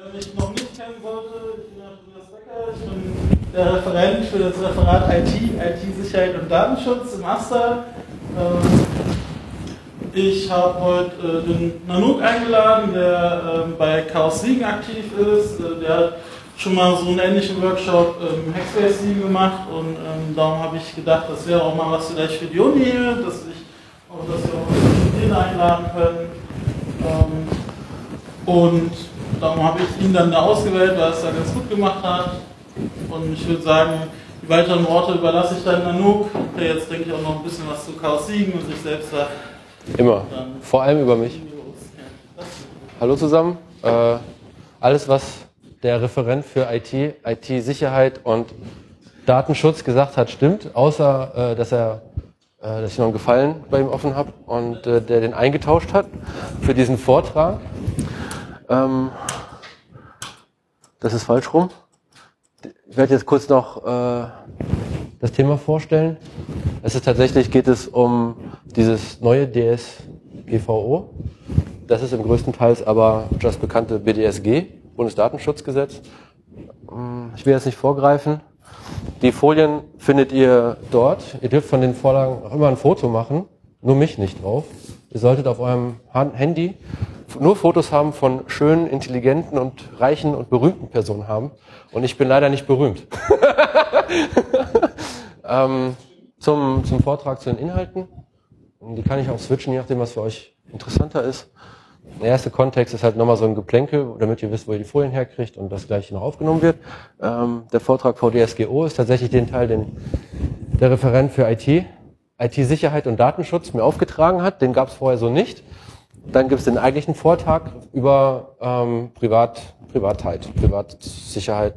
Wer mich noch nicht kennen sollte, ich bin Andreas Becker, ich bin der Referent für das Referat IT, IT-Sicherheit und Datenschutz im Master. Ähm, ich habe heute äh, den Nanook eingeladen, der ähm, bei Chaos Siegen aktiv ist. Äh, der hat schon mal so einen ähnlichen Workshop im Hackspace Siegen gemacht und ähm, darum habe ich gedacht, das wäre auch mal was vielleicht für die Uni, dass ich auch, dass wir auch Studierende einladen können. und darum habe ich ihn dann da ausgewählt, weil er es da ganz gut gemacht hat. Und ich würde sagen, die weiteren Worte überlasse ich dann Nanook, der jetzt, denke ich, auch noch ein bisschen was zu Chaos Siegen und sich selbst sagt. Immer. Vor allem über mich. Hallo zusammen. Äh, alles, was der Referent für IT, IT-Sicherheit und Datenschutz gesagt hat, stimmt, außer äh, dass er äh, dass ich noch einen Gefallen bei ihm offen habe und äh, der den eingetauscht hat für diesen Vortrag. Ähm, das ist falsch rum. Ich werde jetzt kurz noch äh, das Thema vorstellen. Es ist tatsächlich geht es um dieses neue DSGVO. Das ist im größten Teil aber das bekannte BDSG, Bundesdatenschutzgesetz. Hm, ich will jetzt nicht vorgreifen. Die Folien findet ihr dort. Ihr dürft von den Vorlagen auch immer ein Foto machen, nur mich nicht drauf. Ihr solltet auf eurem Handy nur Fotos haben von schönen, intelligenten und reichen und berühmten Personen haben. Und ich bin leider nicht berühmt. ähm, zum, zum Vortrag zu den Inhalten. Die kann ich auch switchen, je nachdem, was für euch interessanter ist. Der erste Kontext ist halt nochmal so ein Geplänkel, damit ihr wisst, wo ihr die Folien herkriegt und das gleich noch aufgenommen wird. Ähm, der Vortrag VDSGO ist tatsächlich den Teil, den der Referent für IT, IT-Sicherheit und Datenschutz mir aufgetragen hat. Den gab es vorher so nicht. Dann gibt es den eigentlichen Vortrag über ähm, Privat, Privatheit, Privatsicherheit,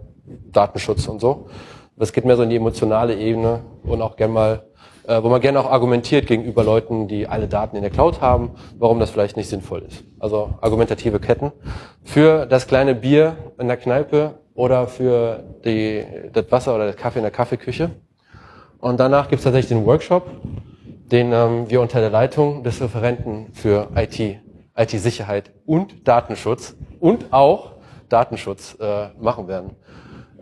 Datenschutz und so. Das geht mehr so in die emotionale Ebene und auch gern mal äh, wo man gerne auch argumentiert gegenüber Leuten, die alle Daten in der Cloud haben, warum das vielleicht nicht sinnvoll ist. Also argumentative Ketten für das kleine Bier in der Kneipe oder für die, das Wasser oder das Kaffee in der Kaffeeküche. Und danach gibt es tatsächlich den Workshop, den ähm, wir unter der Leitung des Referenten für IT, IT-Sicherheit und Datenschutz und auch Datenschutz äh, machen werden.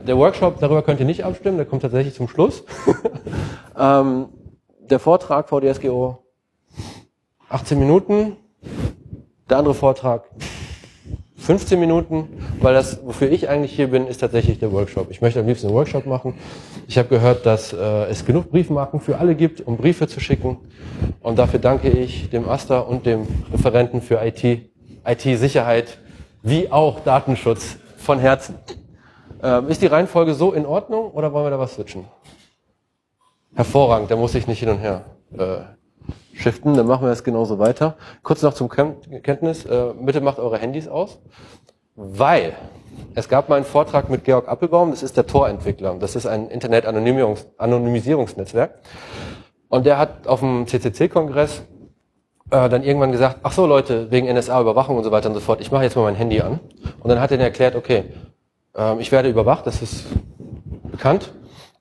Der Workshop, darüber könnt ihr nicht abstimmen, der kommt tatsächlich zum Schluss. ähm, der Vortrag VDSGO 18 Minuten, der andere Vortrag 15 Minuten, weil das, wofür ich eigentlich hier bin, ist tatsächlich der Workshop. Ich möchte am liebsten einen Workshop machen. Ich habe gehört, dass äh, es genug Briefmarken für alle gibt, um Briefe zu schicken. Und dafür danke ich dem Asta und dem Referenten für IT, IT-Sicherheit wie auch Datenschutz von Herzen. Ähm, ist die Reihenfolge so in Ordnung oder wollen wir da was switchen? Hervorragend, da muss ich nicht hin und her äh, shiften, dann machen wir das genauso weiter. Kurz noch zum Kenntnis, äh, bitte macht eure Handys aus, weil es gab mal einen Vortrag mit Georg Appelbaum, das ist der Tor-Entwickler, das ist ein Internet-Anonymisierungsnetzwerk und der hat auf dem CCC-Kongress äh, dann irgendwann gesagt, ach so Leute, wegen NSA-Überwachung und so weiter und so fort, ich mache jetzt mal mein Handy an. Und dann hat er erklärt, okay, äh, ich werde überwacht, das ist bekannt,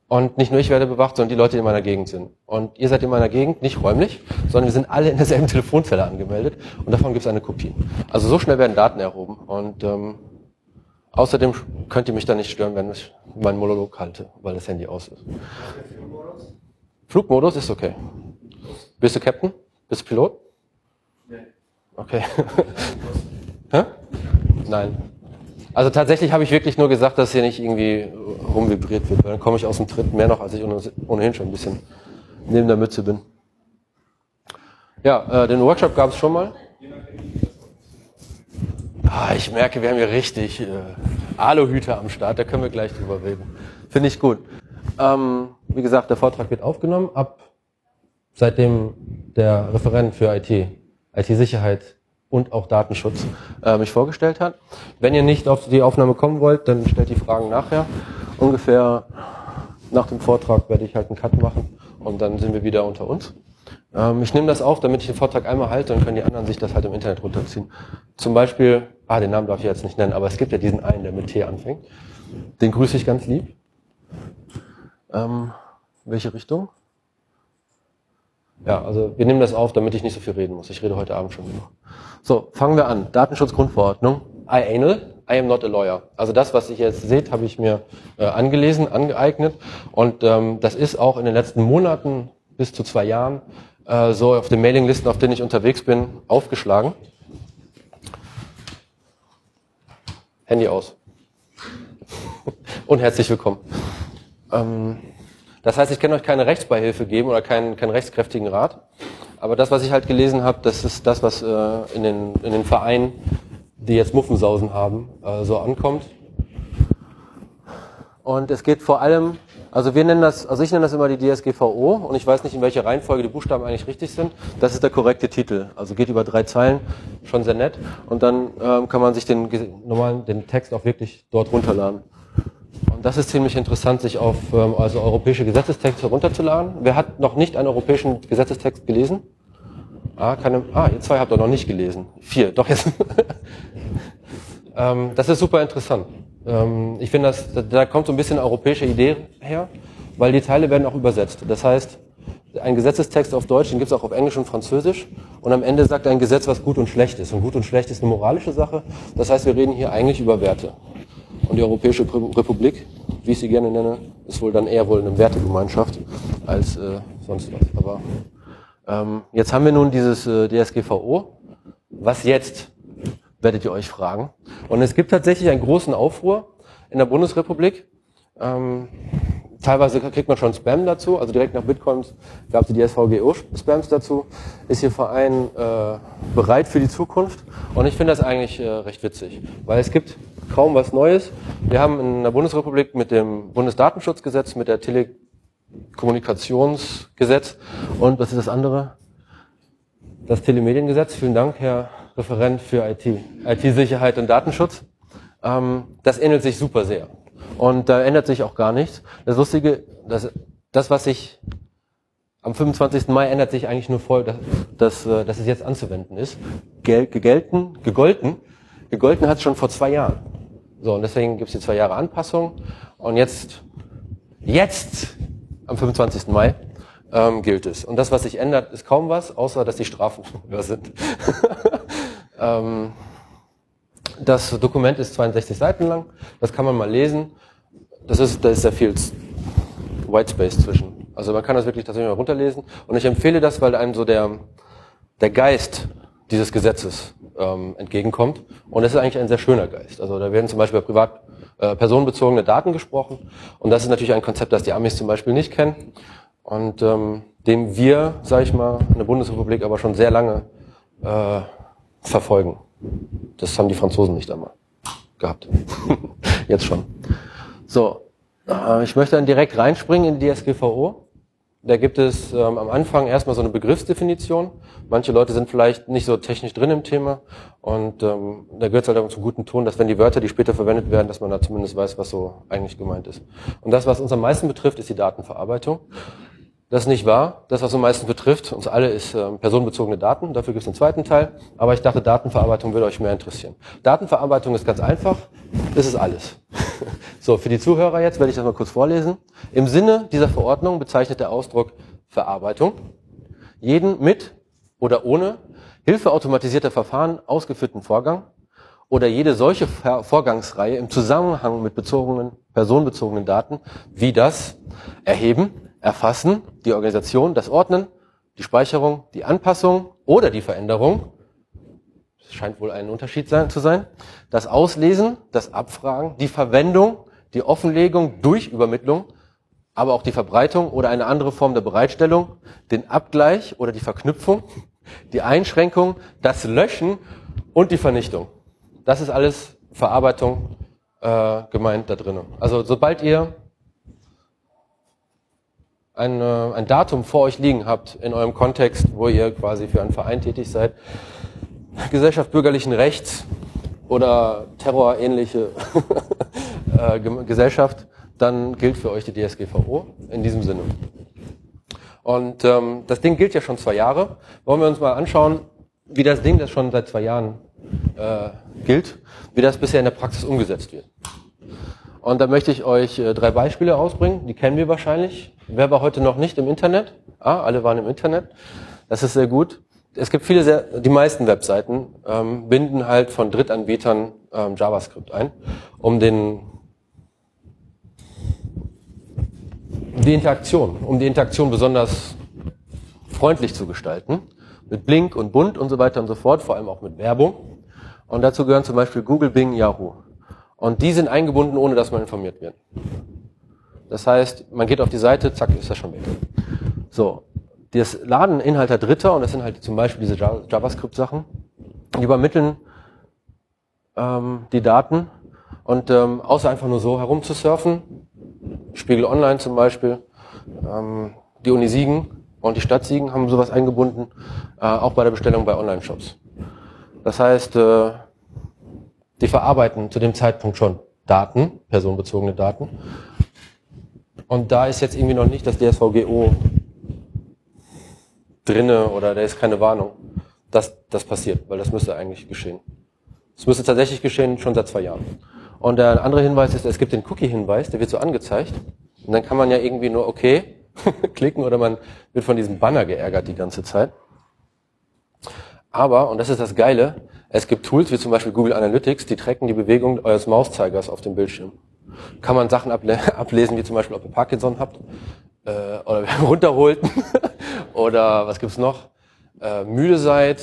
und nicht nur ich werde bewacht, sondern die Leute, die in meiner Gegend sind. Und ihr seid in meiner Gegend, nicht räumlich, sondern wir sind alle in derselben Telefonzelle angemeldet und davon gibt es eine Kopie. Also so schnell werden Daten erhoben. Und ähm, außerdem könnt ihr mich dann nicht stören, wenn ich meinen Monolog halte, weil das Handy aus ist. Flugmodus? Flugmodus ist okay. Bist du Captain? Bist du Pilot? Nee. Okay. Hä? Nein. Also tatsächlich habe ich wirklich nur gesagt, dass hier nicht irgendwie rumvibriert wird, weil dann komme ich aus dem Tritt mehr noch, als ich ohnehin schon ein bisschen neben der Mütze bin. Ja, äh, den Workshop gab es schon mal. Ah, ich merke, wir haben hier richtig äh, Aluhüte am Start, da können wir gleich drüber reden. Finde ich gut. Ähm, wie gesagt, der Vortrag wird aufgenommen. Ab seitdem der Referent für IT, IT-Sicherheit und auch Datenschutz äh, mich vorgestellt hat. Wenn ihr nicht auf die Aufnahme kommen wollt, dann stellt die Fragen nachher. Ungefähr nach dem Vortrag werde ich halt einen Cut machen und dann sind wir wieder unter uns. Ähm, ich nehme das auf, damit ich den Vortrag einmal halte, dann können die anderen sich das halt im Internet runterziehen. Zum Beispiel, ah, den Namen darf ich jetzt nicht nennen, aber es gibt ja diesen einen, der mit T anfängt. Den grüße ich ganz lieb. Ähm, welche Richtung? Ja, also wir nehmen das auf, damit ich nicht so viel reden muss. Ich rede heute Abend schon genug. So, fangen wir an. Datenschutzgrundverordnung. IANL. I am not a lawyer. Also das, was ihr jetzt seht, habe ich mir äh, angelesen, angeeignet. Und ähm, das ist auch in den letzten Monaten bis zu zwei Jahren äh, so auf den Mailinglisten, auf denen ich unterwegs bin, aufgeschlagen. Handy aus. Und herzlich willkommen. Ähm, das heißt, ich kann euch keine Rechtsbeihilfe geben oder keinen, keinen rechtskräftigen Rat. Aber das, was ich halt gelesen habe, das ist das, was äh, in, den, in den Vereinen, die jetzt Muffensausen haben, äh, so ankommt. Und es geht vor allem, also wir nennen das, also ich nenne das immer die DSGVO und ich weiß nicht, in welcher Reihenfolge die Buchstaben eigentlich richtig sind. Das ist der korrekte Titel. Also geht über drei Zeilen, schon sehr nett. Und dann ähm, kann man sich den normalen, den Text auch wirklich dort runterladen. Und das ist ziemlich interessant, sich auf ähm, also europäische Gesetzestexte herunterzuladen. Wer hat noch nicht einen europäischen Gesetzestext gelesen? Ah, keine, ah, ihr zwei habt doch noch nicht gelesen. Vier, doch jetzt. ähm, das ist super interessant. Ähm, ich finde, da kommt so ein bisschen europäische Idee her, weil die Teile werden auch übersetzt. Das heißt, ein Gesetzestext auf Deutsch, den gibt es auch auf Englisch und Französisch. Und am Ende sagt ein Gesetz, was gut und schlecht ist. Und gut und schlecht ist eine moralische Sache. Das heißt, wir reden hier eigentlich über Werte. Und die Europäische Republik, wie ich sie gerne nenne, ist wohl dann eher wohl eine Wertegemeinschaft als äh, sonst was. Aber ähm, jetzt haben wir nun dieses äh, DSGVO. Was jetzt, werdet ihr euch fragen. Und es gibt tatsächlich einen großen Aufruhr in der Bundesrepublik. Ähm, teilweise kriegt man schon Spam dazu, also direkt nach Bitcoins gab es die DSVGO-Spams dazu. Ist Ihr Verein äh, bereit für die Zukunft? Und ich finde das eigentlich äh, recht witzig, weil es gibt kaum was Neues. Wir haben in der Bundesrepublik mit dem Bundesdatenschutzgesetz, mit der Telekommunikationsgesetz und was ist das andere? Das Telemediengesetz. Vielen Dank, Herr Referent für IT, IT-Sicherheit und Datenschutz. Ähm, das ähnelt sich super sehr. Und da ändert sich auch gar nichts. Das Lustige, das, das was sich am 25. Mai ändert sich eigentlich nur voll, dass, dass, äh, dass es jetzt anzuwenden ist. Gel, gegelten, gegolten, gegolten hat es schon vor zwei Jahren. So, und deswegen gibt es die zwei Jahre Anpassung. Und jetzt, jetzt, am 25. Mai, ähm, gilt es. Und das, was sich ändert, ist kaum was, außer dass die Strafen höher sind. ähm, das Dokument ist 62 Seiten lang, das kann man mal lesen. Das ist, da ist sehr viel White Space zwischen. Also man kann das wirklich tatsächlich mal runterlesen. Und ich empfehle das, weil einem so der, der Geist dieses Gesetzes ähm, entgegenkommt. Und das ist eigentlich ein sehr schöner Geist. Also da werden zum Beispiel privat äh, personenbezogene Daten gesprochen. Und das ist natürlich ein Konzept, das die Amis zum Beispiel nicht kennen. Und ähm, dem wir, sage ich mal, in der Bundesrepublik aber schon sehr lange äh, verfolgen. Das haben die Franzosen nicht einmal gehabt. Jetzt schon. So, äh, ich möchte dann direkt reinspringen in die DSGVO. Da gibt es ähm, am Anfang erstmal so eine Begriffsdefinition. Manche Leute sind vielleicht nicht so technisch drin im Thema und ähm, da gehört es halt auch zum guten Ton, dass wenn die Wörter, die später verwendet werden, dass man da zumindest weiß, was so eigentlich gemeint ist. Und das, was uns am meisten betrifft, ist die Datenverarbeitung. Das ist nicht wahr. Das, was uns meistens betrifft, uns alle, ist ähm, personenbezogene Daten. Dafür gibt es einen zweiten Teil. Aber ich dachte, Datenverarbeitung würde euch mehr interessieren. Datenverarbeitung ist ganz einfach. Das ist alles. so, für die Zuhörer jetzt werde ich das mal kurz vorlesen. Im Sinne dieser Verordnung bezeichnet der Ausdruck Verarbeitung jeden mit oder ohne Hilfe automatisierter Verfahren ausgeführten Vorgang oder jede solche Vorgangsreihe im Zusammenhang mit bezogenen, personenbezogenen Daten wie das Erheben, erfassen, die Organisation, das Ordnen, die Speicherung, die Anpassung oder die Veränderung, das scheint wohl ein Unterschied sein, zu sein, das Auslesen, das Abfragen, die Verwendung, die Offenlegung durch Übermittlung, aber auch die Verbreitung oder eine andere Form der Bereitstellung, den Abgleich oder die Verknüpfung, die Einschränkung, das Löschen und die Vernichtung. Das ist alles Verarbeitung äh, gemeint da drinnen. Also sobald ihr ein, äh, ein Datum vor euch liegen habt in eurem Kontext, wo ihr quasi für einen Verein tätig seid, Gesellschaft bürgerlichen Rechts oder terrorähnliche äh, Gesellschaft, dann gilt für euch die DSGVO in diesem Sinne. Und ähm, das Ding gilt ja schon zwei Jahre. Wollen wir uns mal anschauen, wie das Ding, das schon seit zwei Jahren äh, gilt, wie das bisher in der Praxis umgesetzt wird. Und da möchte ich euch äh, drei Beispiele ausbringen, die kennen wir wahrscheinlich. Wer war heute noch nicht im Internet? Ah, alle waren im Internet. Das ist sehr gut. es gibt viele, sehr, die meisten Webseiten ähm, binden halt von Drittanbietern ähm, JavaScript ein, um den die Interaktion, um die Interaktion besonders freundlich zu gestalten, mit Blink und Bunt und so weiter und so fort, vor allem auch mit Werbung. Und dazu gehören zum Beispiel Google, Bing, Yahoo. Und die sind eingebunden, ohne dass man informiert wird. Das heißt, man geht auf die Seite, zack, ist das schon weg. So, das laden Inhalte Dritter, und das sind halt zum Beispiel diese JavaScript-Sachen, die übermitteln ähm, die Daten und ähm, außer einfach nur so herumzusurfen, Spiegel Online zum Beispiel, ähm, die Uni Siegen und die Stadt Siegen haben sowas eingebunden, äh, auch bei der Bestellung bei Online-Shops. Das heißt, äh, die verarbeiten zu dem Zeitpunkt schon Daten, personenbezogene Daten. Und da ist jetzt irgendwie noch nicht das DSVGO drinne oder da ist keine Warnung, dass das passiert, weil das müsste eigentlich geschehen. Es müsste tatsächlich geschehen, schon seit zwei Jahren. Und der andere Hinweis ist, es gibt den Cookie-Hinweis, der wird so angezeigt. Und dann kann man ja irgendwie nur okay klicken oder man wird von diesem Banner geärgert die ganze Zeit. Aber, und das ist das Geile, es gibt Tools wie zum Beispiel Google Analytics, die tracken die Bewegung eures Mauszeigers auf dem Bildschirm. Kann man Sachen able ablesen, wie zum Beispiel, ob ihr Parkinson habt äh, oder runterholt oder was gibt's noch? Äh, müde seid,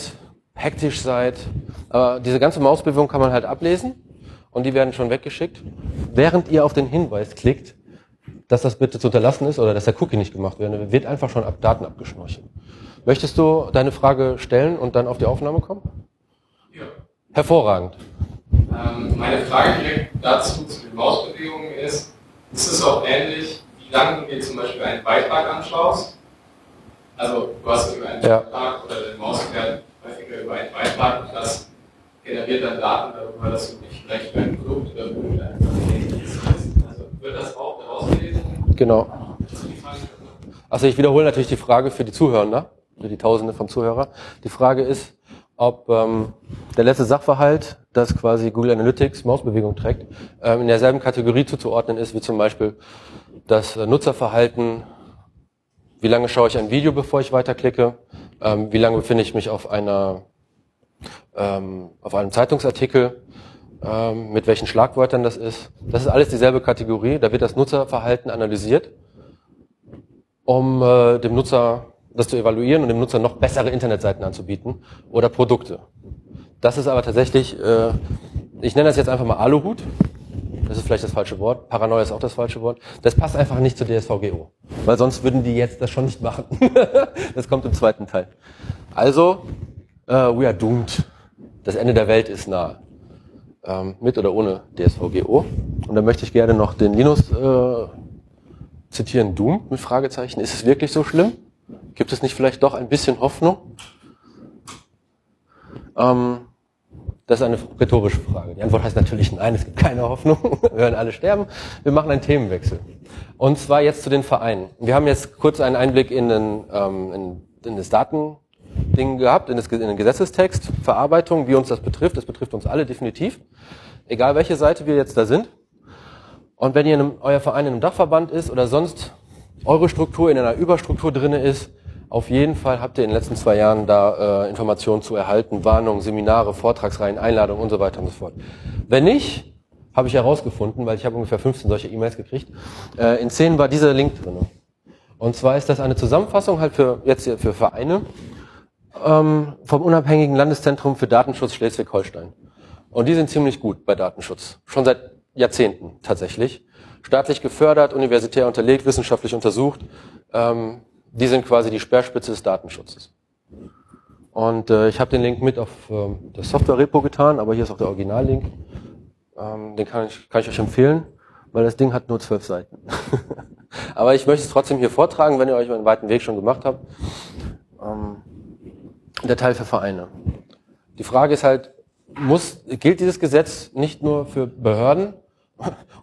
hektisch seid. Aber diese ganze Mausbewegung kann man halt ablesen und die werden schon weggeschickt. Während ihr auf den Hinweis klickt, dass das bitte zu unterlassen ist oder dass der Cookie nicht gemacht wird, wird einfach schon ab Daten abgeschnorchelt. Möchtest du deine Frage stellen und dann auf die Aufnahme kommen? Hervorragend. Ähm, meine Frage direkt dazu zu den Mausbewegungen ist, ist es auch ähnlich, wie lange du dir zum Beispiel einen Beitrag anschaust? Also du hast über einen ja. Beitrag oder den Mauswert häufiger über einen Beitrag und das generiert dann Daten darüber, dass du dich vielleicht für ein Produkt oder für ein Also wird das auch daraus gelesen? Genau. Also ich wiederhole natürlich die Frage für die Zuhörer, für die Tausende von Zuhörern. Die Frage ist, ob ähm, der letzte Sachverhalt, das quasi Google Analytics Mausbewegung trägt, ähm, in derselben Kategorie zuzuordnen ist, wie zum Beispiel das äh, Nutzerverhalten, wie lange schaue ich ein Video, bevor ich weiterklicke, ähm, wie lange befinde ich mich auf einer ähm, auf einem Zeitungsartikel, ähm, mit welchen Schlagwörtern das ist. Das ist alles dieselbe Kategorie, da wird das Nutzerverhalten analysiert, um äh, dem Nutzer das zu evaluieren und dem Nutzer noch bessere Internetseiten anzubieten oder Produkte. Das ist aber tatsächlich, äh, ich nenne das jetzt einfach mal Aluhut. Das ist vielleicht das falsche Wort. Paranoia ist auch das falsche Wort. Das passt einfach nicht zur DSVGO. Weil sonst würden die jetzt das schon nicht machen. das kommt im zweiten Teil. Also, äh, we are doomed. Das Ende der Welt ist nahe. Ähm, mit oder ohne DSVGO. Und da möchte ich gerne noch den Linus äh, zitieren. Doomed mit Fragezeichen. Ist es wirklich so schlimm? Gibt es nicht vielleicht doch ein bisschen Hoffnung? Ähm, das ist eine rhetorische Frage. Die Antwort heißt natürlich nein, es gibt keine Hoffnung. Wir werden alle sterben. Wir machen einen Themenwechsel. Und zwar jetzt zu den Vereinen. Wir haben jetzt kurz einen Einblick in, den, ähm, in, in das Datending gehabt, in, das, in den Gesetzestext, Verarbeitung, wie uns das betrifft. Das betrifft uns alle definitiv. Egal welche Seite wir jetzt da sind. Und wenn ihr in einem, euer Verein in einem Dachverband ist oder sonst eure Struktur in einer Überstruktur drinne ist, auf jeden Fall habt ihr in den letzten zwei Jahren da äh, Informationen zu erhalten, Warnungen, Seminare, Vortragsreihen, Einladungen und so weiter und so fort. Wenn nicht, habe ich herausgefunden, weil ich habe ungefähr 15 solche E-Mails gekriegt, äh, in 10 war dieser Link drin. Und zwar ist das eine Zusammenfassung halt für jetzt für Vereine ähm, vom unabhängigen Landeszentrum für Datenschutz Schleswig-Holstein. Und die sind ziemlich gut bei Datenschutz. Schon seit Jahrzehnten tatsächlich. Staatlich gefördert, universitär unterlegt, wissenschaftlich untersucht. Ähm, die sind quasi die Speerspitze des Datenschutzes. Und äh, ich habe den Link mit auf ähm, das Software-Repo getan, aber hier ist auch der Original-Link. Ähm, den kann ich, kann ich euch empfehlen, weil das Ding hat nur zwölf Seiten. aber ich möchte es trotzdem hier vortragen, wenn ihr euch einen weiten Weg schon gemacht habt. Ähm, der Teil für Vereine. Die Frage ist halt, muss, gilt dieses Gesetz nicht nur für Behörden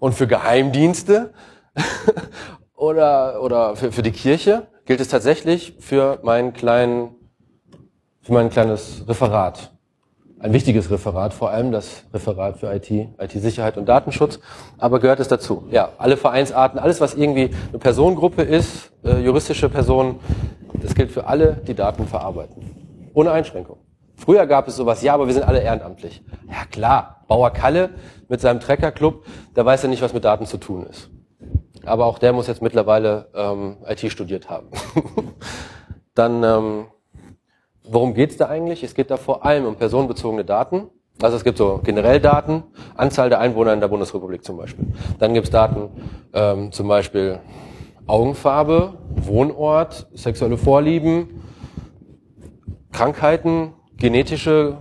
und für Geheimdienste oder, oder für, für die Kirche? gilt es tatsächlich für meinen kleinen, für mein kleines Referat. Ein wichtiges Referat, vor allem das Referat für IT, IT-Sicherheit und Datenschutz. Aber gehört es dazu? Ja, alle Vereinsarten, alles was irgendwie eine Personengruppe ist, äh, juristische Personen, das gilt für alle, die Daten verarbeiten. ohne Einschränkung. Früher gab es sowas, ja, aber wir sind alle ehrenamtlich. Ja klar, Bauer Kalle mit seinem Treckerclub, der weiß ja nicht, was mit Daten zu tun ist. Aber auch der muss jetzt mittlerweile ähm, IT studiert haben. Dann, ähm, worum geht's da eigentlich? Es geht da vor allem um personenbezogene Daten. Also es gibt so generell Daten, Anzahl der Einwohner in der Bundesrepublik zum Beispiel. Dann gibt's Daten ähm, zum Beispiel Augenfarbe, Wohnort, sexuelle Vorlieben, Krankheiten, genetische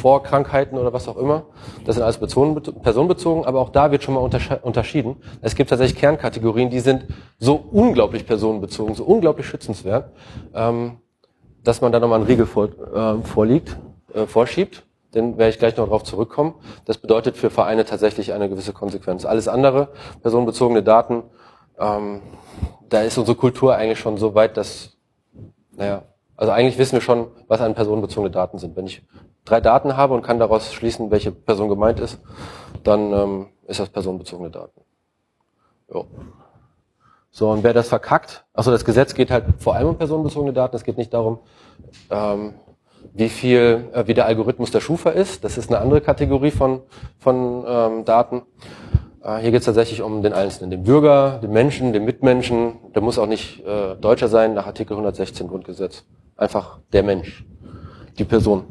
Vorkrankheiten oder was auch immer. Das sind alles personenbezogen, aber auch da wird schon mal unterschieden. Es gibt tatsächlich Kernkategorien, die sind so unglaublich personenbezogen, so unglaublich schützenswert, ähm, dass man da nochmal einen Riegel vor, äh, vorliegt, äh, vorschiebt. Den werde ich gleich noch darauf zurückkommen. Das bedeutet für Vereine tatsächlich eine gewisse Konsequenz. Alles andere, personenbezogene Daten, ähm, da ist unsere Kultur eigentlich schon so weit, dass, naja, also eigentlich wissen wir schon, was an personenbezogene Daten sind. Wenn ich drei Daten habe und kann daraus schließen, welche Person gemeint ist, dann ähm, ist das personenbezogene Daten. Jo. So, und wer das verkackt, also das Gesetz geht halt vor allem um personenbezogene Daten, es geht nicht darum, ähm, wie viel, äh, wie der Algorithmus der Schufa ist. Das ist eine andere Kategorie von, von ähm, Daten. Äh, hier geht es tatsächlich um den Einzelnen, den Bürger, den Menschen, den Mitmenschen. Der muss auch nicht äh, Deutscher sein nach Artikel 116 Grundgesetz. Einfach der Mensch, die Person.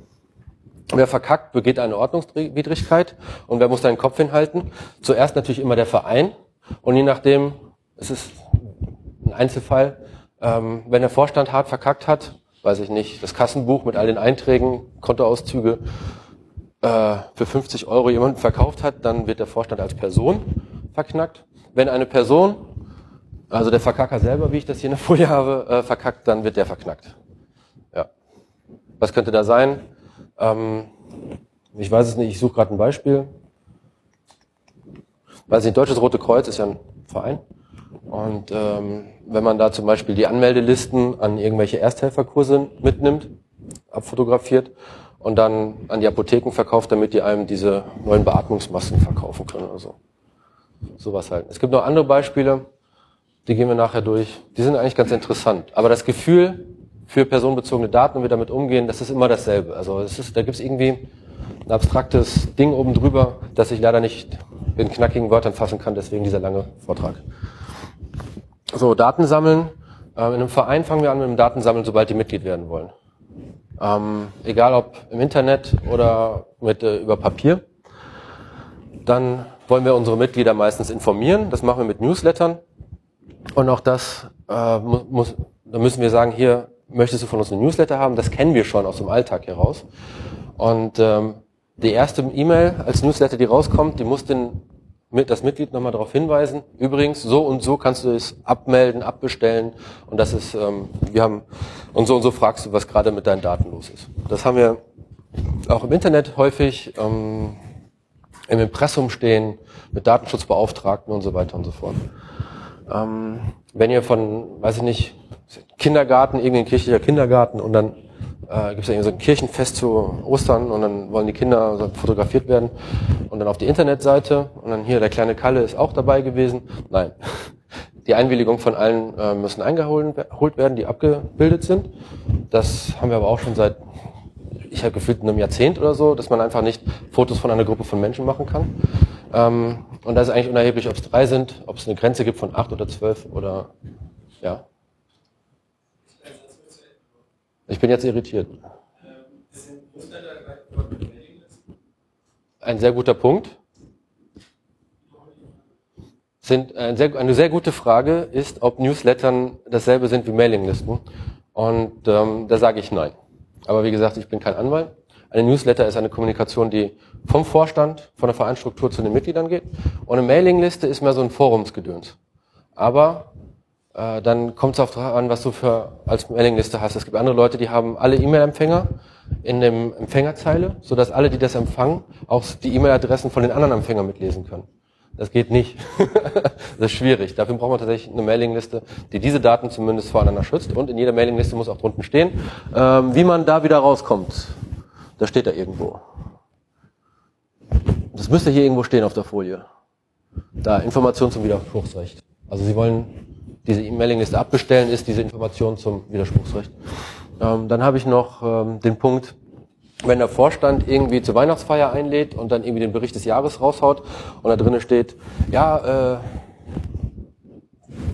Wer verkackt, begeht eine Ordnungswidrigkeit und wer muss seinen Kopf hinhalten? Zuerst natürlich immer der Verein und je nachdem, es ist ein Einzelfall, ähm, wenn der Vorstand hart verkackt hat, weiß ich nicht, das Kassenbuch mit all den Einträgen, Kontoauszüge äh, für 50 Euro jemanden verkauft hat, dann wird der Vorstand als Person verknackt. Wenn eine Person, also der Verkacker selber, wie ich das hier in der Folie habe, äh, verkackt, dann wird der verknackt. Ja. Was könnte da sein? Ähm, ich weiß es nicht, ich suche gerade ein Beispiel. Weiß nicht, Deutsches Rote Kreuz ist ja ein Verein. Und ähm, wenn man da zum Beispiel die Anmeldelisten an irgendwelche Ersthelferkurse mitnimmt, abfotografiert und dann an die Apotheken verkauft, damit die einem diese neuen Beatmungsmasken verkaufen können oder so. Sowas halt. Es gibt noch andere Beispiele, die gehen wir nachher durch. Die sind eigentlich ganz interessant. Aber das Gefühl, für personenbezogene Daten und wir damit umgehen, das ist immer dasselbe. Also es ist, da gibt es irgendwie ein abstraktes Ding oben drüber, das ich leider nicht in knackigen Wörtern fassen kann, deswegen dieser lange Vortrag. So, Daten sammeln. Ähm, in einem Verein fangen wir an mit dem Datensammeln, sobald die Mitglied werden wollen. Ähm, egal ob im Internet oder mit, äh, über Papier. Dann wollen wir unsere Mitglieder meistens informieren. Das machen wir mit Newslettern. Und auch das äh, muss, da müssen wir sagen, hier möchtest du von uns eine Newsletter haben? Das kennen wir schon aus dem Alltag heraus. Und ähm, die erste E-Mail als Newsletter, die rauskommt, die muss den, das Mitglied nochmal darauf hinweisen. Übrigens, so und so kannst du es abmelden, abbestellen. Und das ist, ähm, wir haben, und so und so fragst du, was gerade mit deinen Daten los ist. Das haben wir auch im Internet häufig, ähm, im Impressum stehen, mit Datenschutzbeauftragten und so weiter und so fort. Ähm, wenn ihr von, weiß ich nicht, Kindergarten, irgendein kirchlicher Kindergarten und dann äh, gibt es ja irgendwie so ein Kirchenfest zu Ostern und dann wollen die Kinder so fotografiert werden und dann auf die Internetseite und dann hier der kleine Kalle ist auch dabei gewesen. Nein. Die Einwilligung von allen äh, müssen eingeholt werden, die abgebildet sind. Das haben wir aber auch schon seit, ich habe gefühlt einem Jahrzehnt oder so, dass man einfach nicht Fotos von einer Gruppe von Menschen machen kann. Ähm, und da ist eigentlich unerheblich, ob es drei sind, ob es eine Grenze gibt von acht oder zwölf oder ja. Ich bin jetzt irritiert. Ein sehr guter Punkt. Sind ein sehr, eine sehr gute Frage ist, ob Newslettern dasselbe sind wie Mailinglisten. Und ähm, da sage ich nein. Aber wie gesagt, ich bin kein Anwalt. Eine Newsletter ist eine Kommunikation, die vom Vorstand, von der Vereinsstruktur zu den Mitgliedern geht. Und eine Mailingliste ist mehr so ein Forumsgedöns. Aber äh, dann kommt es auf an, was du für als Mailingliste hast. Es gibt andere Leute, die haben alle E-Mail-Empfänger in dem Empfängerzeile, sodass alle, die das empfangen, auch die E-Mail-Adressen von den anderen Empfängern mitlesen können. Das geht nicht. das ist schwierig. Dafür braucht man tatsächlich eine Mailingliste, die diese Daten zumindest voreinander schützt. Und in jeder Mailingliste muss auch drunten stehen, ähm, wie man da wieder rauskommt. Das steht da irgendwo. Das müsste hier irgendwo stehen auf der Folie. Da, Information zum Widerspruchsrecht. Also Sie wollen diese E-Mailingliste abbestellen, ist diese Information zum Widerspruchsrecht. Ähm, dann habe ich noch ähm, den Punkt, wenn der Vorstand irgendwie zur Weihnachtsfeier einlädt und dann irgendwie den Bericht des Jahres raushaut und da drinnen steht, ja, äh,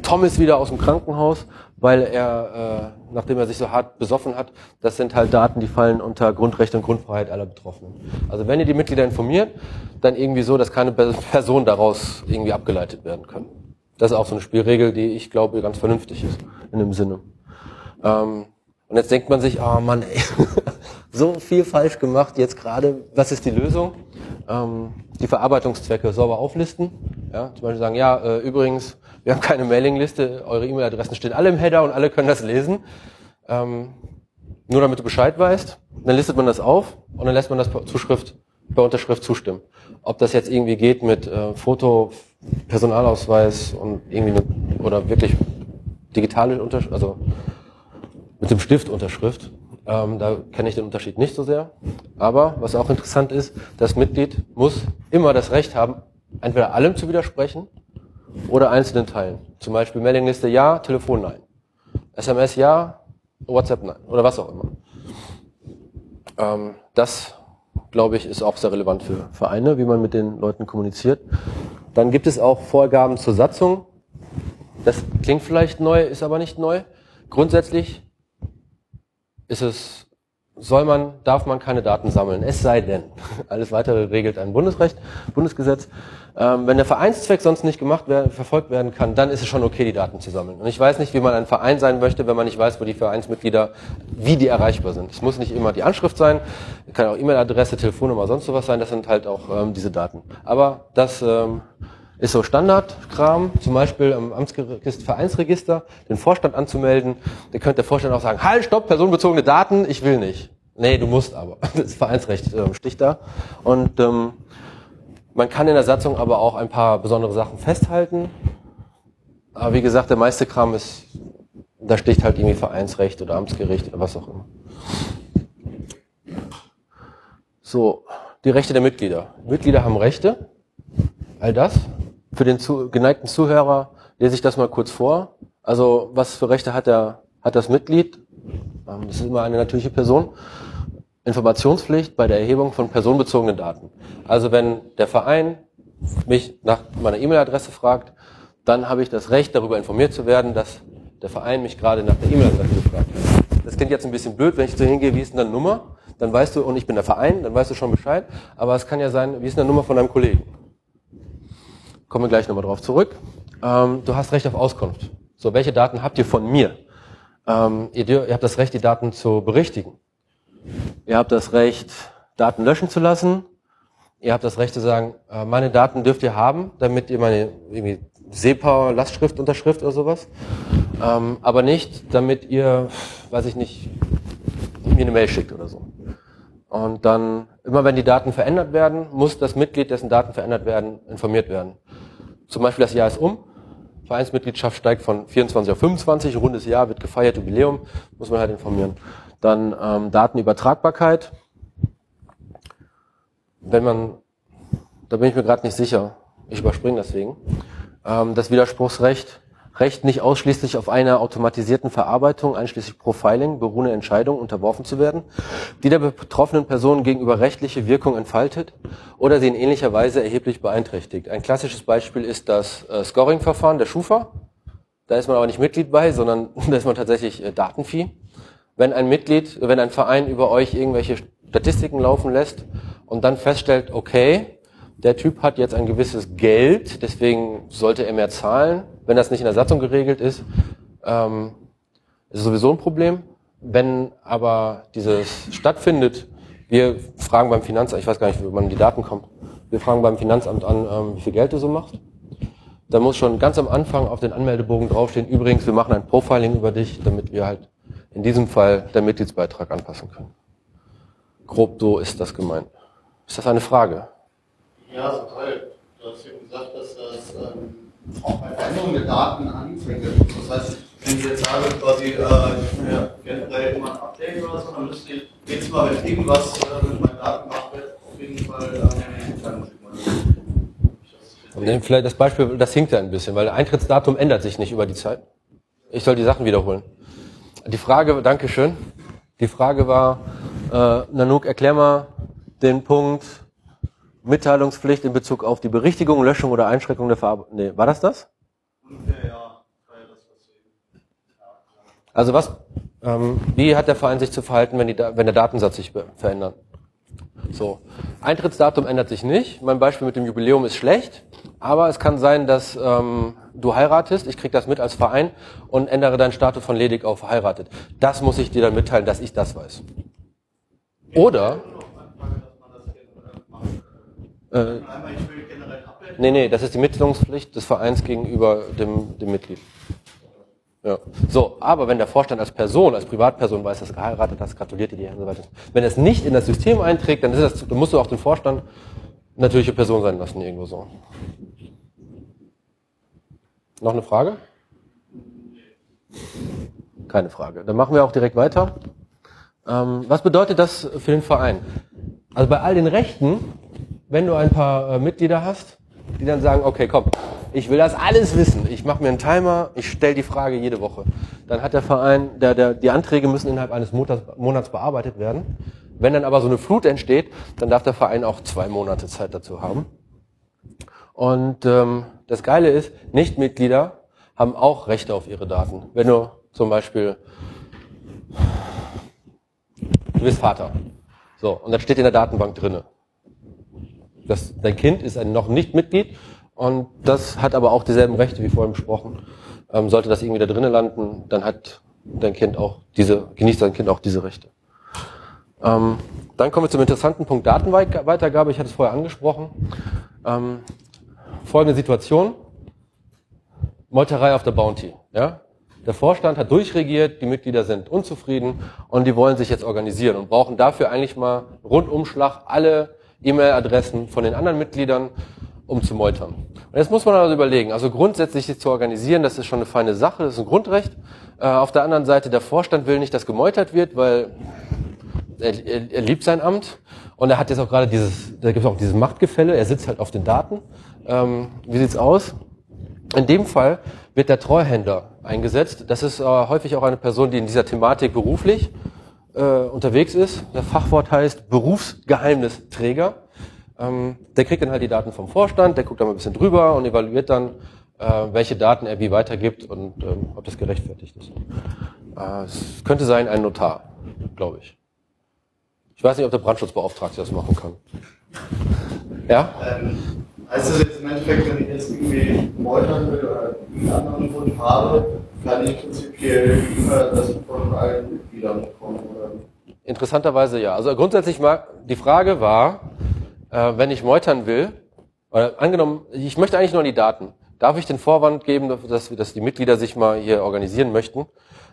Tom ist wieder aus dem Krankenhaus, weil er, äh, nachdem er sich so hart besoffen hat, das sind halt Daten, die fallen unter Grundrechte und Grundfreiheit aller Betroffenen. Also wenn ihr die Mitglieder informiert, dann irgendwie so, dass keine Person daraus irgendwie abgeleitet werden kann. Das ist auch so eine Spielregel, die ich glaube ganz vernünftig ist in dem Sinne. Ähm, und jetzt denkt man sich, ah oh Mann, ey, so viel falsch gemacht jetzt gerade. Was ist die Lösung? Ähm, die Verarbeitungszwecke sauber auflisten. Ja, zum Beispiel sagen, ja, äh, übrigens, wir haben keine Mailingliste, eure E-Mail-Adressen stehen alle im Header und alle können das lesen. Ähm, nur damit du Bescheid weißt, dann listet man das auf und dann lässt man das per Zuschrift, per Unterschrift zustimmen. Ob das jetzt irgendwie geht mit äh, Foto, Personalausweis und irgendwie eine, oder wirklich digitale Unterschrift, also mit dem Stift Unterschrift. Ähm, da kenne ich den Unterschied nicht so sehr. Aber was auch interessant ist, das Mitglied muss immer das Recht haben, entweder allem zu widersprechen oder einzelnen Teilen. Zum Beispiel Mailingliste ja, Telefon nein. SMS ja, WhatsApp nein oder was auch immer. Ähm, das, glaube ich, ist auch sehr relevant für Vereine, wie man mit den Leuten kommuniziert. Dann gibt es auch Vorgaben zur Satzung. Das klingt vielleicht neu, ist aber nicht neu. Grundsätzlich ist es, soll man, darf man keine Daten sammeln, es sei denn, alles weitere regelt ein Bundesrecht, Bundesgesetz. Ähm, wenn der Vereinszweck sonst nicht gemacht werden, verfolgt werden kann, dann ist es schon okay, die Daten zu sammeln. Und ich weiß nicht, wie man ein Verein sein möchte, wenn man nicht weiß, wo die Vereinsmitglieder, wie die erreichbar sind. Es muss nicht immer die Anschrift sein, kann auch E-Mail-Adresse, Telefonnummer, sonst sowas sein, das sind halt auch ähm, diese Daten. Aber das ähm, ist so Standardkram, zum Beispiel im Amtsregister, Vereinsregister, den Vorstand anzumelden. Da könnte der Vorstand auch sagen, halt, stopp, personenbezogene Daten, ich will nicht. Nee, du musst aber. Das Vereinsrecht äh, sticht da. Und ähm, man kann in der Satzung aber auch ein paar besondere Sachen festhalten. Aber wie gesagt, der meiste Kram ist, da sticht halt irgendwie Vereinsrecht oder Amtsgericht oder was auch immer. So, die Rechte der Mitglieder. Mitglieder haben Rechte. All das für den zu, geneigten Zuhörer lese ich das mal kurz vor. Also was für Rechte hat, der, hat das Mitglied? Ähm, das ist immer eine natürliche Person. Informationspflicht bei der Erhebung von personenbezogenen Daten. Also wenn der Verein mich nach meiner E-Mail-Adresse fragt, dann habe ich das Recht, darüber informiert zu werden, dass der Verein mich gerade nach der E-Mail-Adresse gefragt hat. Das klingt jetzt ein bisschen blöd, wenn ich so hingehe, wie ist denn deine Nummer? Dann weißt du, und ich bin der Verein, dann weißt du schon Bescheid. Aber es kann ja sein, wie ist denn die Nummer von deinem Kollegen? Kommen wir gleich nochmal drauf zurück. Ähm, du hast Recht auf Auskunft. So, welche Daten habt ihr von mir? Ähm, ihr, ihr habt das Recht, die Daten zu berichtigen. Ihr habt das Recht, Daten löschen zu lassen. Ihr habt das Recht zu sagen, äh, meine Daten dürft ihr haben, damit ihr meine irgendwie SEPA, Lastschrift, Unterschrift oder sowas. Ähm, aber nicht, damit ihr, weiß ich nicht, mir eine Mail schickt oder so. Und dann, immer wenn die Daten verändert werden, muss das Mitglied, dessen Daten verändert werden, informiert werden. Zum Beispiel das Jahr ist um, Vereinsmitgliedschaft steigt von 24 auf 25, rundes Jahr wird gefeiert, Jubiläum, muss man halt informieren. Dann ähm, Datenübertragbarkeit. Wenn man, da bin ich mir gerade nicht sicher, ich überspringe deswegen. Ähm, das Widerspruchsrecht Recht, nicht ausschließlich auf einer automatisierten Verarbeitung, einschließlich Profiling, beruhende Entscheidung unterworfen zu werden, die der betroffenen Person gegenüber rechtliche Wirkung entfaltet oder sie in ähnlicher Weise erheblich beeinträchtigt. Ein klassisches Beispiel ist das äh, Scoring-Verfahren der Schufa. Da ist man aber nicht Mitglied bei, sondern da ist man tatsächlich äh, Datenvieh. Wenn ein Mitglied, wenn ein Verein über euch irgendwelche Statistiken laufen lässt und dann feststellt, okay, der Typ hat jetzt ein gewisses Geld, deswegen sollte er mehr zahlen, wenn das nicht in der Satzung geregelt ist, ähm, ist es sowieso ein Problem. Wenn aber dieses stattfindet, wir fragen beim Finanzamt, ich weiß gar nicht, wie man in die Daten kommt, wir fragen beim Finanzamt an, ähm, wie viel Geld du so machst. Da muss schon ganz am Anfang auf den Anmeldebogen draufstehen, übrigens, wir machen ein Profiling über dich, damit wir halt in diesem Fall den Mitgliedsbeitrag anpassen können. Grob so ist das gemeint. Ist das eine Frage? Ja, so toll. Du hast ja gesagt, dass das ähm auch bei Veränderung der Daten anfängt. Das heißt, wenn ich jetzt sage, quasi äh, ja, generell immer ein Update oder so, dann müsste ich jetzt mal, wenn irgendwas äh, mit meinen Daten gemacht wird, auf jeden Fall ähm, Nehmen vielleicht das Beispiel, das hinkt ja ein bisschen, weil Eintrittsdatum ändert sich nicht über die Zeit. Ich soll die Sachen wiederholen. Die Frage, Dankeschön. Die Frage war, äh, Nanook, erklär mal den Punkt Mitteilungspflicht in Bezug auf die Berichtigung, Löschung oder Einschränkung der Verarbeitung. Nee, war das das? Ja. Also was, ähm, wie hat der Verein sich zu verhalten, wenn, die, wenn der Datensatz sich verändert? So, Eintrittsdatum ändert sich nicht. Mein Beispiel mit dem Jubiläum ist schlecht, aber es kann sein, dass ähm, du heiratest, ich krieg das mit als Verein und ändere deinen Status von ledig auf verheiratet. Das muss ich dir dann mitteilen, dass ich das weiß. Oder äh, nee, nee, das ist die Mitteilungspflicht des Vereins gegenüber dem, dem Mitglied. Ja. So, aber wenn der Vorstand als Person, als Privatperson weiß, dass geheiratet hast, gratuliert dir und so weiter. Wenn er es nicht in das System einträgt, dann, das, dann musst du auch den Vorstand natürliche Person sein lassen, irgendwo so. Noch eine Frage? Keine Frage. Dann machen wir auch direkt weiter. Ähm, was bedeutet das für den Verein? Also bei all den Rechten, wenn du ein paar äh, Mitglieder hast, die dann sagen, okay, komm, ich will das alles wissen. Ich mache mir einen Timer, ich stelle die Frage jede Woche. Dann hat der Verein, der, der, die Anträge müssen innerhalb eines Monats, Monats bearbeitet werden. Wenn dann aber so eine Flut entsteht, dann darf der Verein auch zwei Monate Zeit dazu haben. Und ähm, das Geile ist, Nichtmitglieder haben auch Rechte auf ihre Daten. Wenn du zum Beispiel, du bist Vater, so und das steht in der Datenbank drinne. Das, dein Kind ist ein noch nicht Mitglied und das hat aber auch dieselben Rechte wie vorhin besprochen. Ähm, sollte das irgendwie da drinnen landen, dann hat dein Kind auch diese, genießt dein Kind auch diese Rechte. Ähm, dann kommen wir zum interessanten Punkt Datenweitergabe. Ich hatte es vorher angesprochen. Ähm, folgende Situation. Meuterei auf der Bounty. Ja? Der Vorstand hat durchregiert, die Mitglieder sind unzufrieden und die wollen sich jetzt organisieren und brauchen dafür eigentlich mal Rundumschlag alle E-Mail-Adressen von den anderen Mitgliedern um zu meutern. Und jetzt muss man also überlegen, also grundsätzlich sich zu organisieren, das ist schon eine feine Sache, das ist ein Grundrecht. Äh, auf der anderen Seite, der Vorstand will nicht, dass gemeutert wird, weil er, er, er liebt sein Amt und er hat jetzt auch gerade dieses, da gibt es auch dieses Machtgefälle, er sitzt halt auf den Daten. Ähm, wie sieht's aus? In dem Fall wird der Treuhänder eingesetzt. Das ist äh, häufig auch eine Person, die in dieser Thematik beruflich äh, unterwegs ist. Der Fachwort heißt Berufsgeheimnisträger. Ähm, der kriegt dann halt die Daten vom Vorstand, der guckt da mal ein bisschen drüber und evaluiert dann, äh, welche Daten er wie weitergibt und ähm, ob das gerechtfertigt ist. Äh, es könnte sein ein Notar, glaube ich. Ich weiß nicht, ob der Brandschutzbeauftragte das machen kann. Ja? Ähm, also jetzt im Endeffekt, wenn ich jetzt irgendwie meutern will oder einen anderen Wunsch habe, kann ich prinzipiell das von allen Mitgliedern bekommen, oder? Interessanterweise ja. Also grundsätzlich mal, die Frage war, äh, wenn ich meutern will, oder angenommen, ich möchte eigentlich nur die Daten. Darf ich den Vorwand geben, dass, dass die Mitglieder sich mal hier organisieren möchten?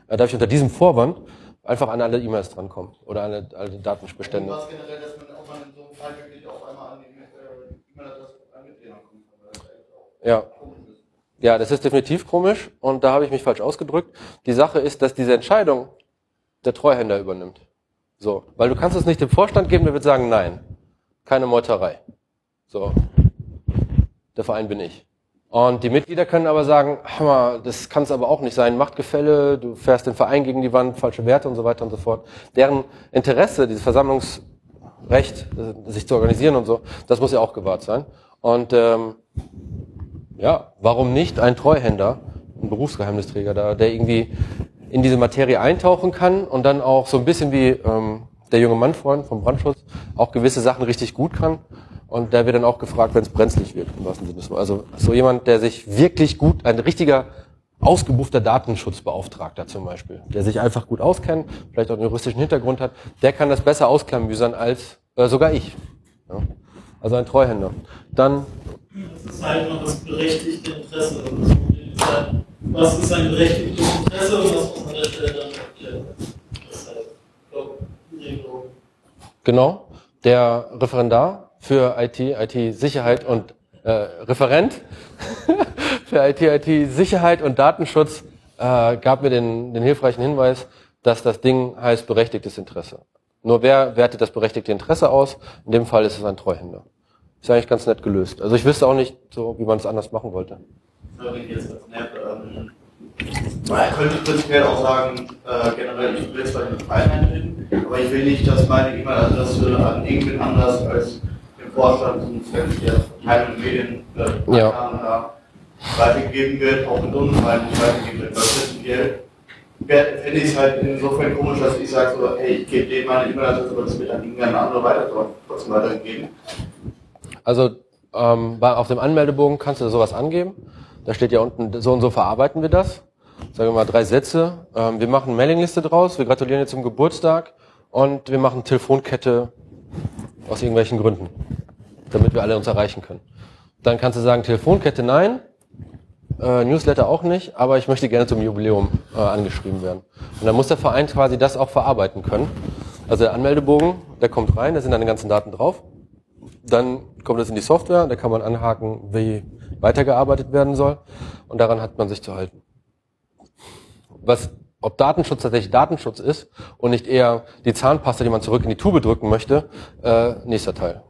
Äh, darf ich unter diesem Vorwand einfach an alle E-Mails drankommen oder an alle, alle Datenbestände? Was generell, dass man auch mal in so einem Fall wirklich auf einmal an die äh, E-Mail-Adresse an Mitglieder kommt. Ja. Ja, das ist definitiv komisch und da habe ich mich falsch ausgedrückt. Die Sache ist, dass diese Entscheidung der Treuhänder übernimmt. So, weil du kannst es nicht dem Vorstand geben, der wird sagen, nein keine Meuterei. So, der Verein bin ich. Und die Mitglieder können aber sagen, Hammer, das kann es aber auch nicht sein, Machtgefälle, du fährst den Verein gegen die Wand, falsche Werte und so weiter und so fort. Deren Interesse, dieses Versammlungsrecht, äh, sich zu organisieren und so, das muss ja auch gewahrt sein. Und ähm, ja, warum nicht ein Treuhänder, ein Berufsgeheimnisträger da, der irgendwie in diese Materie eintauchen kann und dann auch so ein bisschen wie ähm, der junge Mann vorhin vom Brandschutz auch gewisse Sachen richtig gut kann. Und der wird dann auch gefragt, wenn es brenzlig wird. Im wahrsten Sinne. Also so jemand, der sich wirklich gut, ein richtiger ausgebuffter Datenschutzbeauftragter zum Beispiel, der sich einfach gut auskennt, vielleicht auch einen juristischen Hintergrund hat, der kann das besser ausklamüsern als äh, sogar ich. Ja? Also ein Treuhänder. Dann. Das ist halt noch das berechtigte Interesse. Was ist ein berechtigtes Interesse und was muss an der Stelle dann erklären? Genau, der Referendar für IT, IT-Sicherheit und äh, Referent für IT, IT-Sicherheit und Datenschutz äh, gab mir den, den hilfreichen Hinweis, dass das Ding heißt berechtigtes Interesse. Nur wer wertet das berechtigte Interesse aus? In dem Fall ist es ein Treuhänder. Ist eigentlich ganz nett gelöst. Also ich wüsste auch nicht so, wie man es anders machen wollte. Sorry, jetzt ähm, Man könnte prinzipiell auch sagen, äh, generell, ich will zwar in den Verein eintreten, aber ich will nicht, dass meine E-Mail-Adresse an irgendwen anders als den Vorstand und der Verteilung Medien äh, ja. weitergegeben wird, auch mit uns nicht weitergegeben wird, weil prinzipiell fände ich es halt insofern komisch, dass ich sage, so, hey, ich gebe denen meine E-Mail-Adresse, aber das wird dann irgendeine andere weiter, trotzdem weitergegeben. Also ähm, bei, auf dem Anmeldebogen kannst du sowas angeben. Da steht ja unten, so und so verarbeiten wir das sagen wir mal drei Sätze. Ähm, wir machen Mailingliste draus, wir gratulieren dir zum Geburtstag und wir machen Telefonkette aus irgendwelchen Gründen, damit wir alle uns erreichen können. Dann kannst du sagen, Telefonkette nein, äh, Newsletter auch nicht, aber ich möchte gerne zum Jubiläum äh, angeschrieben werden. Und dann muss der Verein quasi das auch verarbeiten können. Also der Anmeldebogen, der kommt rein, da sind dann die ganzen Daten drauf. Dann kommt es in die Software, da kann man anhaken, wie weitergearbeitet werden soll. Und daran hat man sich zu halten was, ob Datenschutz tatsächlich Datenschutz ist und nicht eher die Zahnpasta, die man zurück in die Tube drücken möchte, äh, nächster Teil.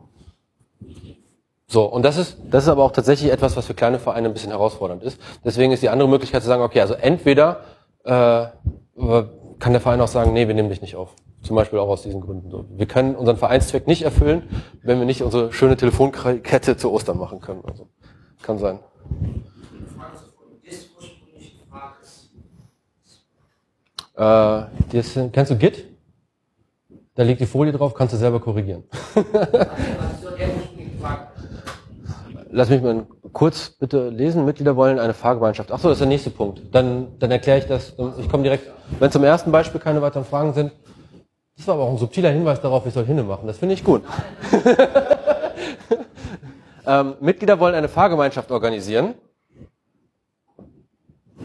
So, und das ist, das ist aber auch tatsächlich etwas, was für kleine Vereine ein bisschen herausfordernd ist. Deswegen ist die andere Möglichkeit zu sagen, okay, also entweder äh, kann der Verein auch sagen, nee, wir nehmen dich nicht auf. Zum Beispiel auch aus diesen Gründen. Wir können unseren Vereinszweck nicht erfüllen, wenn wir nicht unsere schöne Telefonkette zu Ostern machen können. Also, kann sein. Äh, das, kennst du Git? Da liegt die Folie drauf, kannst du selber korrigieren. Lass mich mal kurz bitte lesen. Mitglieder wollen eine Fahrgemeinschaft. Ach so, das ist der nächste Punkt. Dann, dann erkläre ich das. Ich komme direkt. Wenn zum ersten Beispiel keine weiteren Fragen sind, das war aber auch ein subtiler Hinweis darauf, ich soll hinne machen. Das finde ich gut. ähm, Mitglieder wollen eine Fahrgemeinschaft organisieren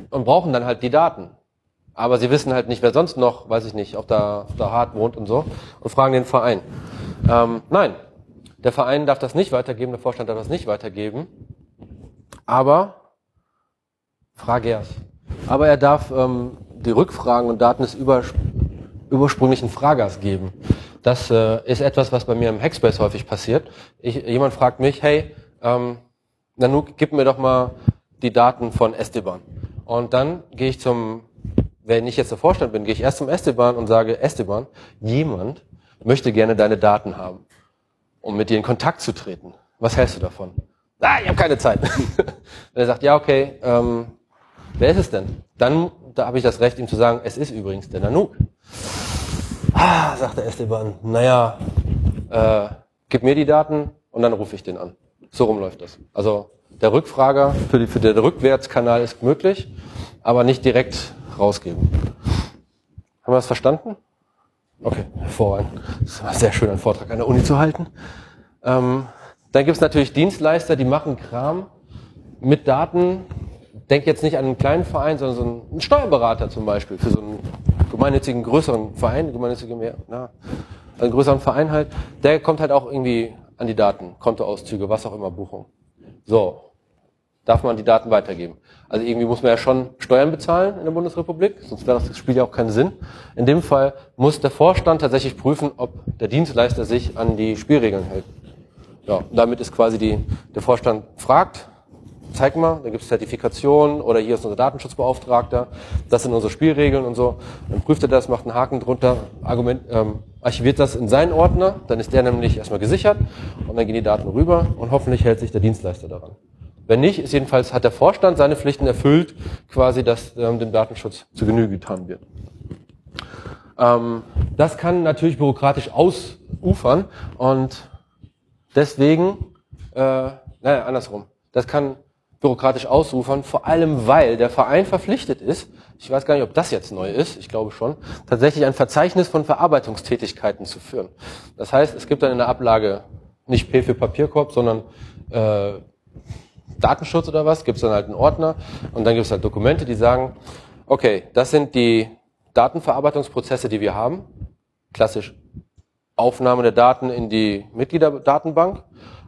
und brauchen dann halt die Daten aber sie wissen halt nicht, wer sonst noch, weiß ich nicht, auf der, auf der Hart wohnt und so und fragen den Verein. Ähm, nein, der Verein darf das nicht weitergeben, der Vorstand darf das nicht weitergeben, aber frage erst. Aber er darf ähm, die Rückfragen und Daten des ursprünglichen Fragers geben. Das äh, ist etwas, was bei mir im Hackspace häufig passiert. Ich, jemand fragt mich, hey, ähm, Nanook, gib mir doch mal die Daten von Esteban. Und dann gehe ich zum wenn ich jetzt der Vorstand bin, gehe ich erst zum Esteban und sage, Esteban, jemand möchte gerne deine Daten haben, um mit dir in Kontakt zu treten. Was hältst du davon? Ah, ich habe keine Zeit. Wenn er sagt, ja, okay, ähm, wer ist es denn? Dann da habe ich das Recht, ihm zu sagen, es ist übrigens der Nanook. Ah, sagt der Esteban, naja, äh, gib mir die Daten und dann rufe ich den an. So rum läuft das. Also der Rückfrager für, die, für den Rückwärtskanal ist möglich, aber nicht direkt rausgeben. Haben wir das verstanden? Okay, hervorragend. Das war sehr schön, einen Vortrag an der Uni zu halten. Ähm, dann gibt es natürlich Dienstleister, die machen Kram mit Daten. Denk jetzt nicht an einen kleinen Verein, sondern so einen Steuerberater zum Beispiel für so einen gemeinnützigen größeren Verein, gemeinnützigen mehr, na, einen größeren Verein halt. Der kommt halt auch irgendwie an die Daten, Kontoauszüge, was auch immer, Buchung. So, darf man die Daten weitergeben. Also irgendwie muss man ja schon Steuern bezahlen in der Bundesrepublik, sonst wäre das Spiel ja auch keinen Sinn. In dem Fall muss der Vorstand tatsächlich prüfen, ob der Dienstleister sich an die Spielregeln hält. Ja, damit ist quasi die, der Vorstand fragt, zeig mal, da gibt es Zertifikationen oder hier ist unser Datenschutzbeauftragter, das sind unsere Spielregeln und so. Dann prüft er das, macht einen Haken drunter, Argument, ähm, archiviert das in seinen Ordner, dann ist der nämlich erstmal gesichert und dann gehen die Daten rüber und hoffentlich hält sich der Dienstleister daran. Wenn nicht, ist jedenfalls hat der Vorstand seine Pflichten erfüllt, quasi, dass ähm, dem Datenschutz zu Genüge getan wird. Ähm, das kann natürlich bürokratisch ausufern und deswegen, äh, naja, andersrum. Das kann bürokratisch ausufern, vor allem weil der Verein verpflichtet ist, ich weiß gar nicht, ob das jetzt neu ist, ich glaube schon, tatsächlich ein Verzeichnis von Verarbeitungstätigkeiten zu führen. Das heißt, es gibt dann in der Ablage nicht P für Papierkorb, sondern äh, Datenschutz oder was, gibt es dann halt einen Ordner und dann gibt es halt Dokumente, die sagen, okay, das sind die Datenverarbeitungsprozesse, die wir haben. Klassisch Aufnahme der Daten in die Mitgliederdatenbank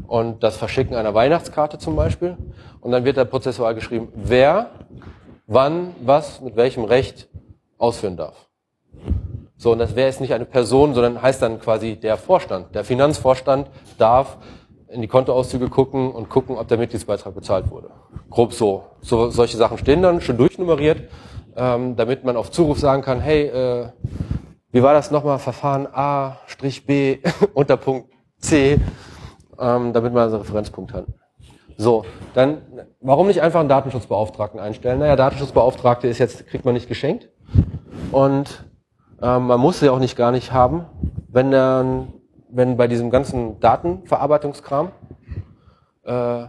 und das Verschicken einer Weihnachtskarte zum Beispiel. Und dann wird der prozessual geschrieben, wer, wann, was, mit welchem Recht ausführen darf. So, und das wäre jetzt nicht eine Person, sondern heißt dann quasi der Vorstand. Der Finanzvorstand darf in die Kontoauszüge gucken und gucken, ob der Mitgliedsbeitrag bezahlt wurde. Grob so. so solche Sachen stehen dann schon durchnummeriert. ähm, damit man auf Zuruf sagen kann, hey, äh, wie war das nochmal, Verfahren A-B unter Punkt C, ähm, damit man also einen Referenzpunkt hat. So, dann, warum nicht einfach einen Datenschutzbeauftragten einstellen? Naja, Datenschutzbeauftragte ist jetzt, kriegt man nicht geschenkt. Und ähm, man muss sie auch nicht gar nicht haben, wenn dann, wenn bei diesem ganzen Datenverarbeitungskram äh,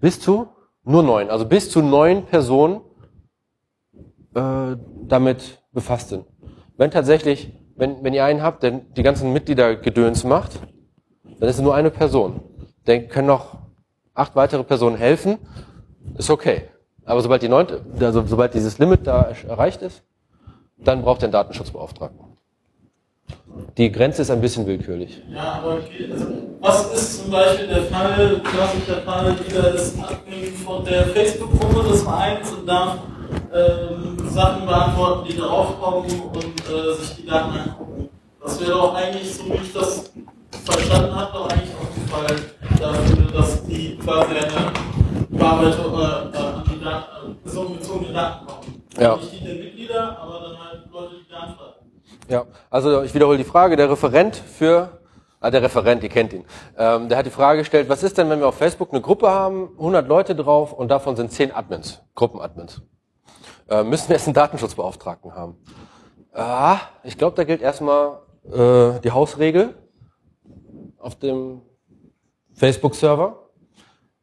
bis zu nur neun, also bis zu neun Personen äh, damit befasst sind. Wenn tatsächlich, wenn, wenn ihr einen habt, der die ganzen Mitglieder Gedöns macht, dann ist es nur eine Person. Dann können noch acht weitere Personen helfen, ist okay. Aber sobald die neunte, also sobald dieses Limit da erreicht ist, dann braucht ihr einen Datenschutzbeauftragten. Die Grenze ist ein bisschen willkürlich. Ja, aber okay. Also, was ist zum Beispiel der Fall, klassischer Fall, dieser ist Admin von der Facebook-Gruppe des Vereins und darf ähm, Sachen beantworten, die darauf kommen und äh, sich die Daten angucken. Das wäre doch eigentlich, so wie ich das verstanden habe, doch eigentlich auch der Fall dafür, dass die quasi eine Bearbeitung äh, an die Daten, äh, personenbezogene Daten kommen. Ja. Nicht die der Mitglieder, aber dann halt Leute, die Daten fragen. Ja, also ich wiederhole die Frage. Der Referent für, ah, der Referent, ihr kennt ihn, ähm, der hat die Frage gestellt, was ist denn, wenn wir auf Facebook eine Gruppe haben, 100 Leute drauf und davon sind 10 Admins, Gruppenadmins? Äh, müssen wir jetzt einen Datenschutzbeauftragten haben? Ah, ich glaube, da gilt erstmal äh, die Hausregel auf dem Facebook-Server.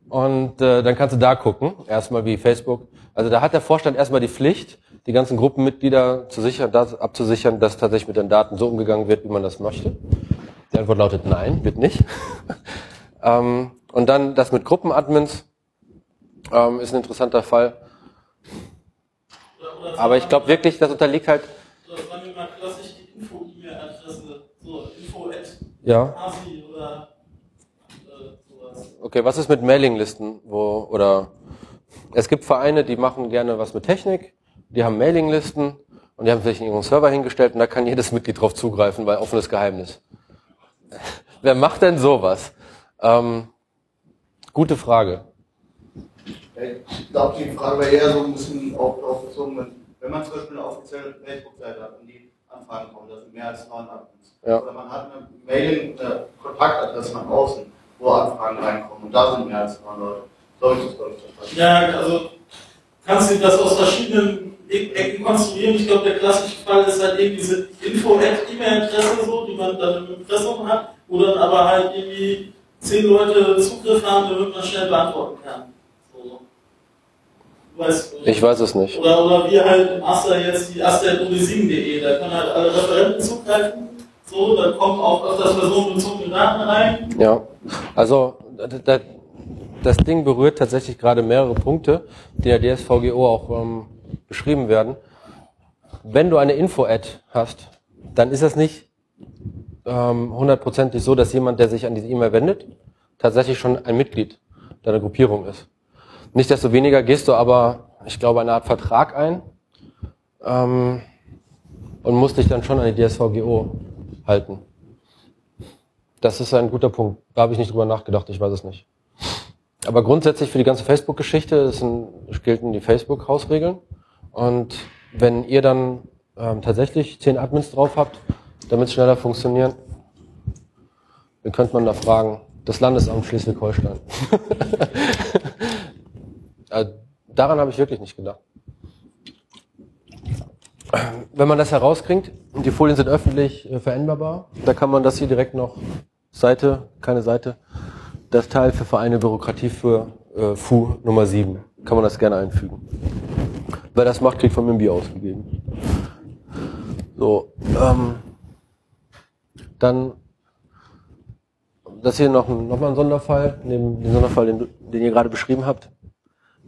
Und äh, dann kannst du da gucken, erstmal wie Facebook. Also da hat der Vorstand erstmal die Pflicht, die ganzen Gruppenmitglieder zu sichern, das, abzusichern, dass tatsächlich mit den Daten so umgegangen wird, wie man das möchte. Die Antwort lautet nein, wird nicht. ähm, und dann das mit Gruppenadmins ähm, ist ein interessanter Fall. Aber ich glaube wirklich, das unterliegt halt. Sagen wir mal klassisch die Info-E-Mail-Adresse, so info ja. oder äh, sowas. Okay, was ist mit Mailinglisten, wo oder es gibt Vereine, die machen gerne was mit Technik, die haben Mailinglisten und die haben sich in ihren Server hingestellt und da kann jedes Mitglied drauf zugreifen, weil offenes Geheimnis. Wer macht denn sowas? Ähm, gute Frage. Ich glaube, die Frage wäre eher so ein bisschen auch darauf bezogen, wenn, wenn man zum Beispiel eine offizielle Facebook-Seite hat und die Anfragen kommen, das sind mehr als neun Admins. Ja. Oder man hat eine Mailing, eine Kontaktadresse nach außen, wo Anfragen reinkommen und da sind mehr als neun Leute. So ist das, glaube ich, verstanden. Ja, also kannst du das aus verschiedenen Ecken konstruieren. Ich glaube, der klassische Fall ist halt eben diese Info-E-Mail-Adresse so, die man dann im Impressum hat, wo dann aber halt irgendwie zehn Leute Zugriff haben, damit man schnell beantworten kann. Weißt, ich weiß es nicht. Oder, oder wir halt im Aster jetzt die aster.undesing.de, da können halt alle Referenten zugreifen. So, da kommt auch öfters personenbezogene Daten rein. Ja, also da, das Ding berührt tatsächlich gerade mehrere Punkte, die in der DSVGO auch ähm, beschrieben werden. Wenn du eine Info-Ad hast, dann ist das nicht ähm, hundertprozentig so, dass jemand, der sich an diese E-Mail wendet, tatsächlich schon ein Mitglied deiner Gruppierung ist. Nichtsdestoweniger gehst du aber, ich glaube, eine Art Vertrag ein ähm, und musst dich dann schon an die DSVGO halten. Das ist ein guter Punkt. Da habe ich nicht drüber nachgedacht, ich weiß es nicht. Aber grundsätzlich für die ganze Facebook-Geschichte gelten die Facebook-Hausregeln. Und wenn ihr dann ähm, tatsächlich zehn Admins drauf habt, damit es schneller funktioniert, dann könnte man da fragen, das Landesamt Schleswig-Holstein. Äh, daran habe ich wirklich nicht gedacht. Wenn man das herauskriegt, die Folien sind öffentlich äh, veränderbar, da kann man das hier direkt noch Seite, keine Seite, das Teil für Vereine Bürokratie für äh, FU Nummer 7. Kann man das gerne einfügen. Wer das macht, kriegt von Bier ausgegeben. So, ähm, dann das hier noch, noch mal ein Sonderfall, neben dem Sonderfall, den, den ihr gerade beschrieben habt.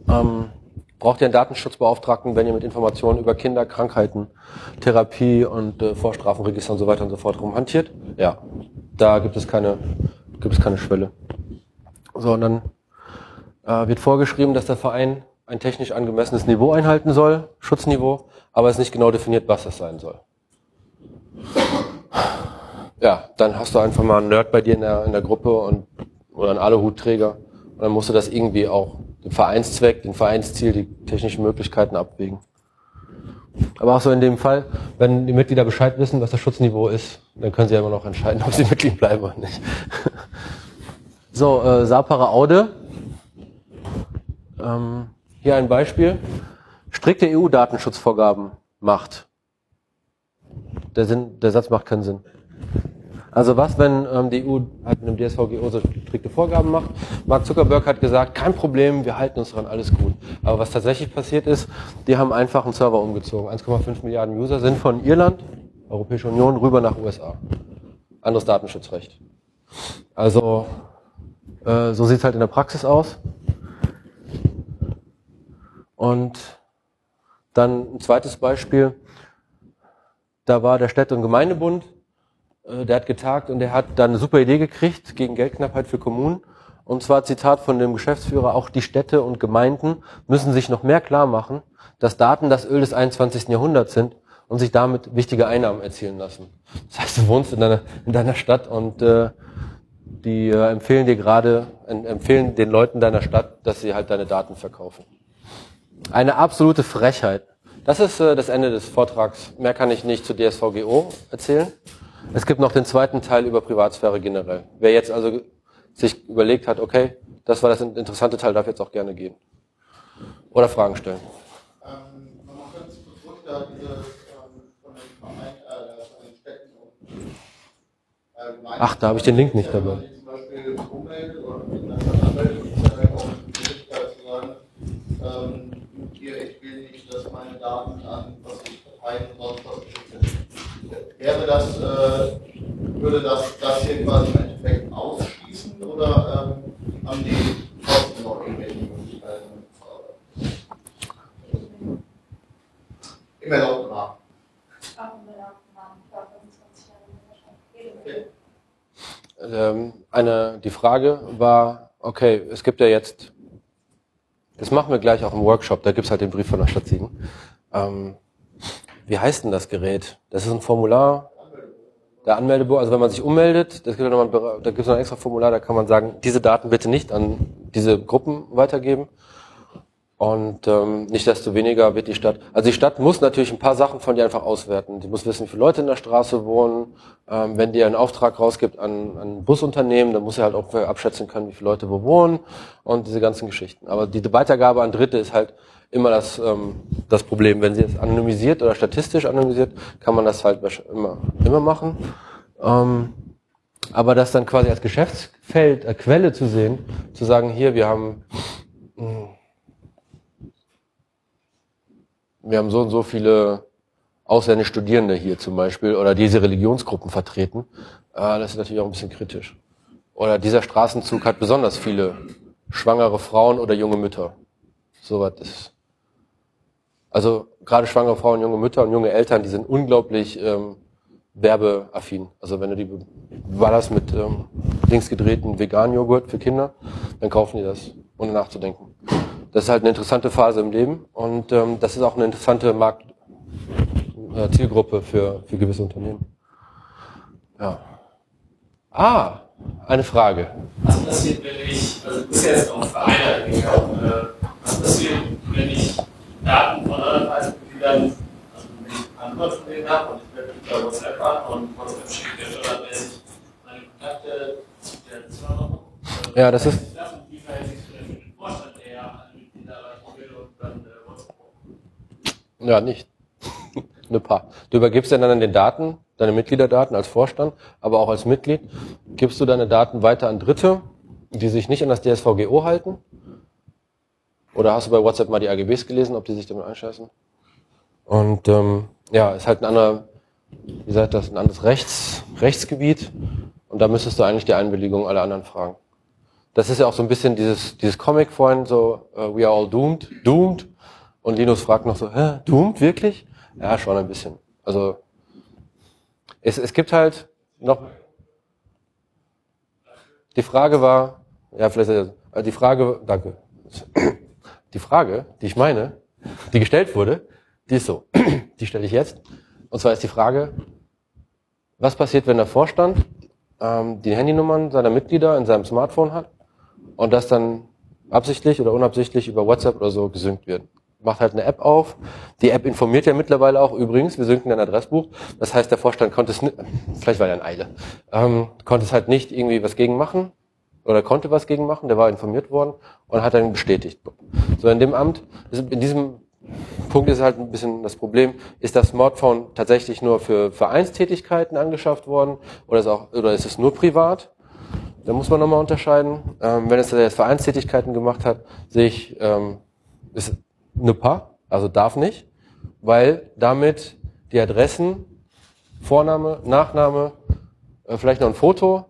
Ähm, braucht ihr einen Datenschutzbeauftragten, wenn ihr mit Informationen über Kinder, Krankheiten, Therapie und äh, Vorstrafenregister und so weiter und so fort rumhantiert? Ja, da gibt es keine, gibt es keine Schwelle. So, und dann äh, wird vorgeschrieben, dass der Verein ein technisch angemessenes Niveau einhalten soll, Schutzniveau, aber es ist nicht genau definiert, was das sein soll. Ja, dann hast du einfach mal einen Nerd bei dir in der, in der Gruppe und, oder einen Aluhutträger und dann musst du das irgendwie auch den Vereinszweck, den Vereinsziel, die technischen Möglichkeiten abwägen. Aber auch so in dem Fall, wenn die Mitglieder Bescheid wissen, was das Schutzniveau ist, dann können sie ja immer noch entscheiden, ob sie Mitglied bleiben oder nicht. So, äh, Sapara Aude. Ähm, hier ein Beispiel. Strikte EU-Datenschutzvorgaben macht. Der, Sinn, der Satz macht keinen Sinn. Also was, wenn ähm, die EU halt mit dem DSVGO so strikte Vorgaben macht? Mark Zuckerberg hat gesagt, kein Problem, wir halten uns daran, alles gut. Aber was tatsächlich passiert ist, die haben einfach einen Server umgezogen. 1,5 Milliarden User sind von Irland, Europäische Union, rüber nach USA. Anderes Datenschutzrecht. Also äh, so sieht's halt in der Praxis aus. Und dann ein zweites Beispiel. Da war der Städte- und Gemeindebund, der hat getagt und der hat dann eine super Idee gekriegt gegen Geldknappheit für Kommunen. Und zwar Zitat von dem Geschäftsführer, auch die Städte und Gemeinden müssen sich noch mehr klar machen, dass Daten das Öl des 21. Jahrhunderts sind und sich damit wichtige Einnahmen erzielen lassen. Das heißt, du wohnst in deiner, in deiner Stadt und äh, die äh, empfehlen dir gerade, empfehlen den Leuten deiner Stadt, dass sie halt deine Daten verkaufen. Eine absolute Frechheit. Das ist äh, das Ende des Vortrags. Mehr kann ich nicht zu DSVGO erzählen. Es gibt noch den zweiten Teil über Privatsphäre generell. Wer jetzt also sich überlegt hat, okay, das war das interessante Teil, darf jetzt auch gerne gehen. Oder Fragen stellen. Ähm, nochmal kurz zurück da diese ähm, von den Verein, äh, von den Städten und äh, Ach, da habe ich den Link nicht dabei. Zum Beispiel Umwelt oder Anwälte, ist ja auch die Möglichkeit zu sagen, ähm, hier, ich will nicht, dass meine Daten an was ich Parteien und sonst was geschickt werden. Wäre das, äh, würde das, das hier quasi im Endeffekt ausschließen oder ähm, haben die trotzdem noch irgendwelche Möglichkeiten? Im erlaubten Rahmen. Eine, die Frage war, okay, es gibt ja jetzt, das machen wir gleich auch im Workshop, da gibt es halt den Brief von der Stadt Siegen. Ähm, wie heißt denn das Gerät? Das ist ein Formular, der Anmeldebogen, also wenn man sich ummeldet, das gibt mal, da gibt es noch ein extra Formular, da kann man sagen, diese Daten bitte nicht an diese Gruppen weitergeben. Und ähm, nicht desto weniger wird die Stadt, also die Stadt muss natürlich ein paar Sachen von dir einfach auswerten. Die muss wissen, wie viele Leute in der Straße wohnen. Ähm, wenn die einen Auftrag rausgibt an, an Busunternehmen, dann muss sie halt auch abschätzen können, wie viele Leute wo wohnen und diese ganzen Geschichten. Aber die Weitergabe an Dritte ist halt immer das, ähm, das Problem. Wenn sie es anonymisiert oder statistisch anonymisiert, kann man das halt immer, immer machen. Ähm, aber das dann quasi als Geschäftsfeld, äh, Quelle zu sehen, zu sagen, hier, wir haben, mh, hm, wir haben so und so viele ausländische Studierende hier zum Beispiel oder diese Religionsgruppen vertreten, äh, das ist natürlich auch ein bisschen kritisch. Oder dieser Straßenzug hat besonders viele schwangere Frauen oder junge Mütter. Sowas ist also gerade schwangere Frauen, junge Mütter und junge Eltern, die sind unglaublich ähm, werbeaffin. Also wenn du die, das mit ähm, links gedrehten Vegan-Joghurt für Kinder, dann kaufen die das, ohne nachzudenken. Das ist halt eine interessante Phase im Leben und ähm, das ist auch eine interessante Markt, äh, für, für gewisse Unternehmen. Ja. Ah, eine Frage. Was passiert, wenn ich, also du bist jetzt auf Vereine gegangen, äh, was passiert, wenn ich Daten von anderen Vereinsmitgliedern, also wenn ich Antwort von denen habe und ich werde über WhatsApp an und WhatsApp schickt mir standardmäßig meine Kontakte zu der Zusammenarbeit. Ja, das ist. Wie verhält sich für den Vorstand, der alle Mitglieder erreichen will und dann äh, WhatsApp Ja, nicht. Eine paar. Du übergibst ja dann den Daten, deine Mitgliederdaten als Vorstand, aber auch als Mitglied, gibst du deine Daten weiter an Dritte, die sich nicht an das DSVGO halten oder hast du bei WhatsApp mal die AGBs gelesen, ob die sich damit einscheißen? Und ähm, ja, ist halt ein anderer, wie sagt das, ein anderes Rechts, Rechtsgebiet. Und da müsstest du eigentlich die Einwilligung aller anderen fragen. Das ist ja auch so ein bisschen dieses, dieses Comic vorhin, so, uh, we are all doomed, doomed. Und Linus fragt noch so, hä, doomed, wirklich? Ja, schon ein bisschen. Also, es, es gibt halt noch, die Frage war, ja, vielleicht, also die Frage, danke. Die Frage, die ich meine, die gestellt wurde, die ist so. Die stelle ich jetzt. Und zwar ist die Frage, was passiert, wenn der Vorstand ähm, die Handynummern seiner Mitglieder in seinem Smartphone hat und das dann absichtlich oder unabsichtlich über WhatsApp oder so gesynkt wird? macht halt eine App auf. Die App informiert ja mittlerweile auch übrigens, wir synken ein Adressbuch. Das heißt, der Vorstand konnte es, vielleicht war er in Eile, ähm, konnte es halt nicht irgendwie was gegen machen oder konnte was gegen machen. Der war informiert worden und hat dann bestätigt. So in dem Amt, in diesem Punkt ist halt ein bisschen das Problem, ist das Smartphone tatsächlich nur für Vereinstätigkeiten angeschafft worden oder ist, auch, oder ist es nur privat? Da muss man nochmal unterscheiden. Ähm, wenn es jetzt Vereinstätigkeiten gemacht hat, sehe ich, ähm, ist eine Paar, also darf nicht, weil damit die Adressen, Vorname, Nachname, äh, vielleicht noch ein Foto,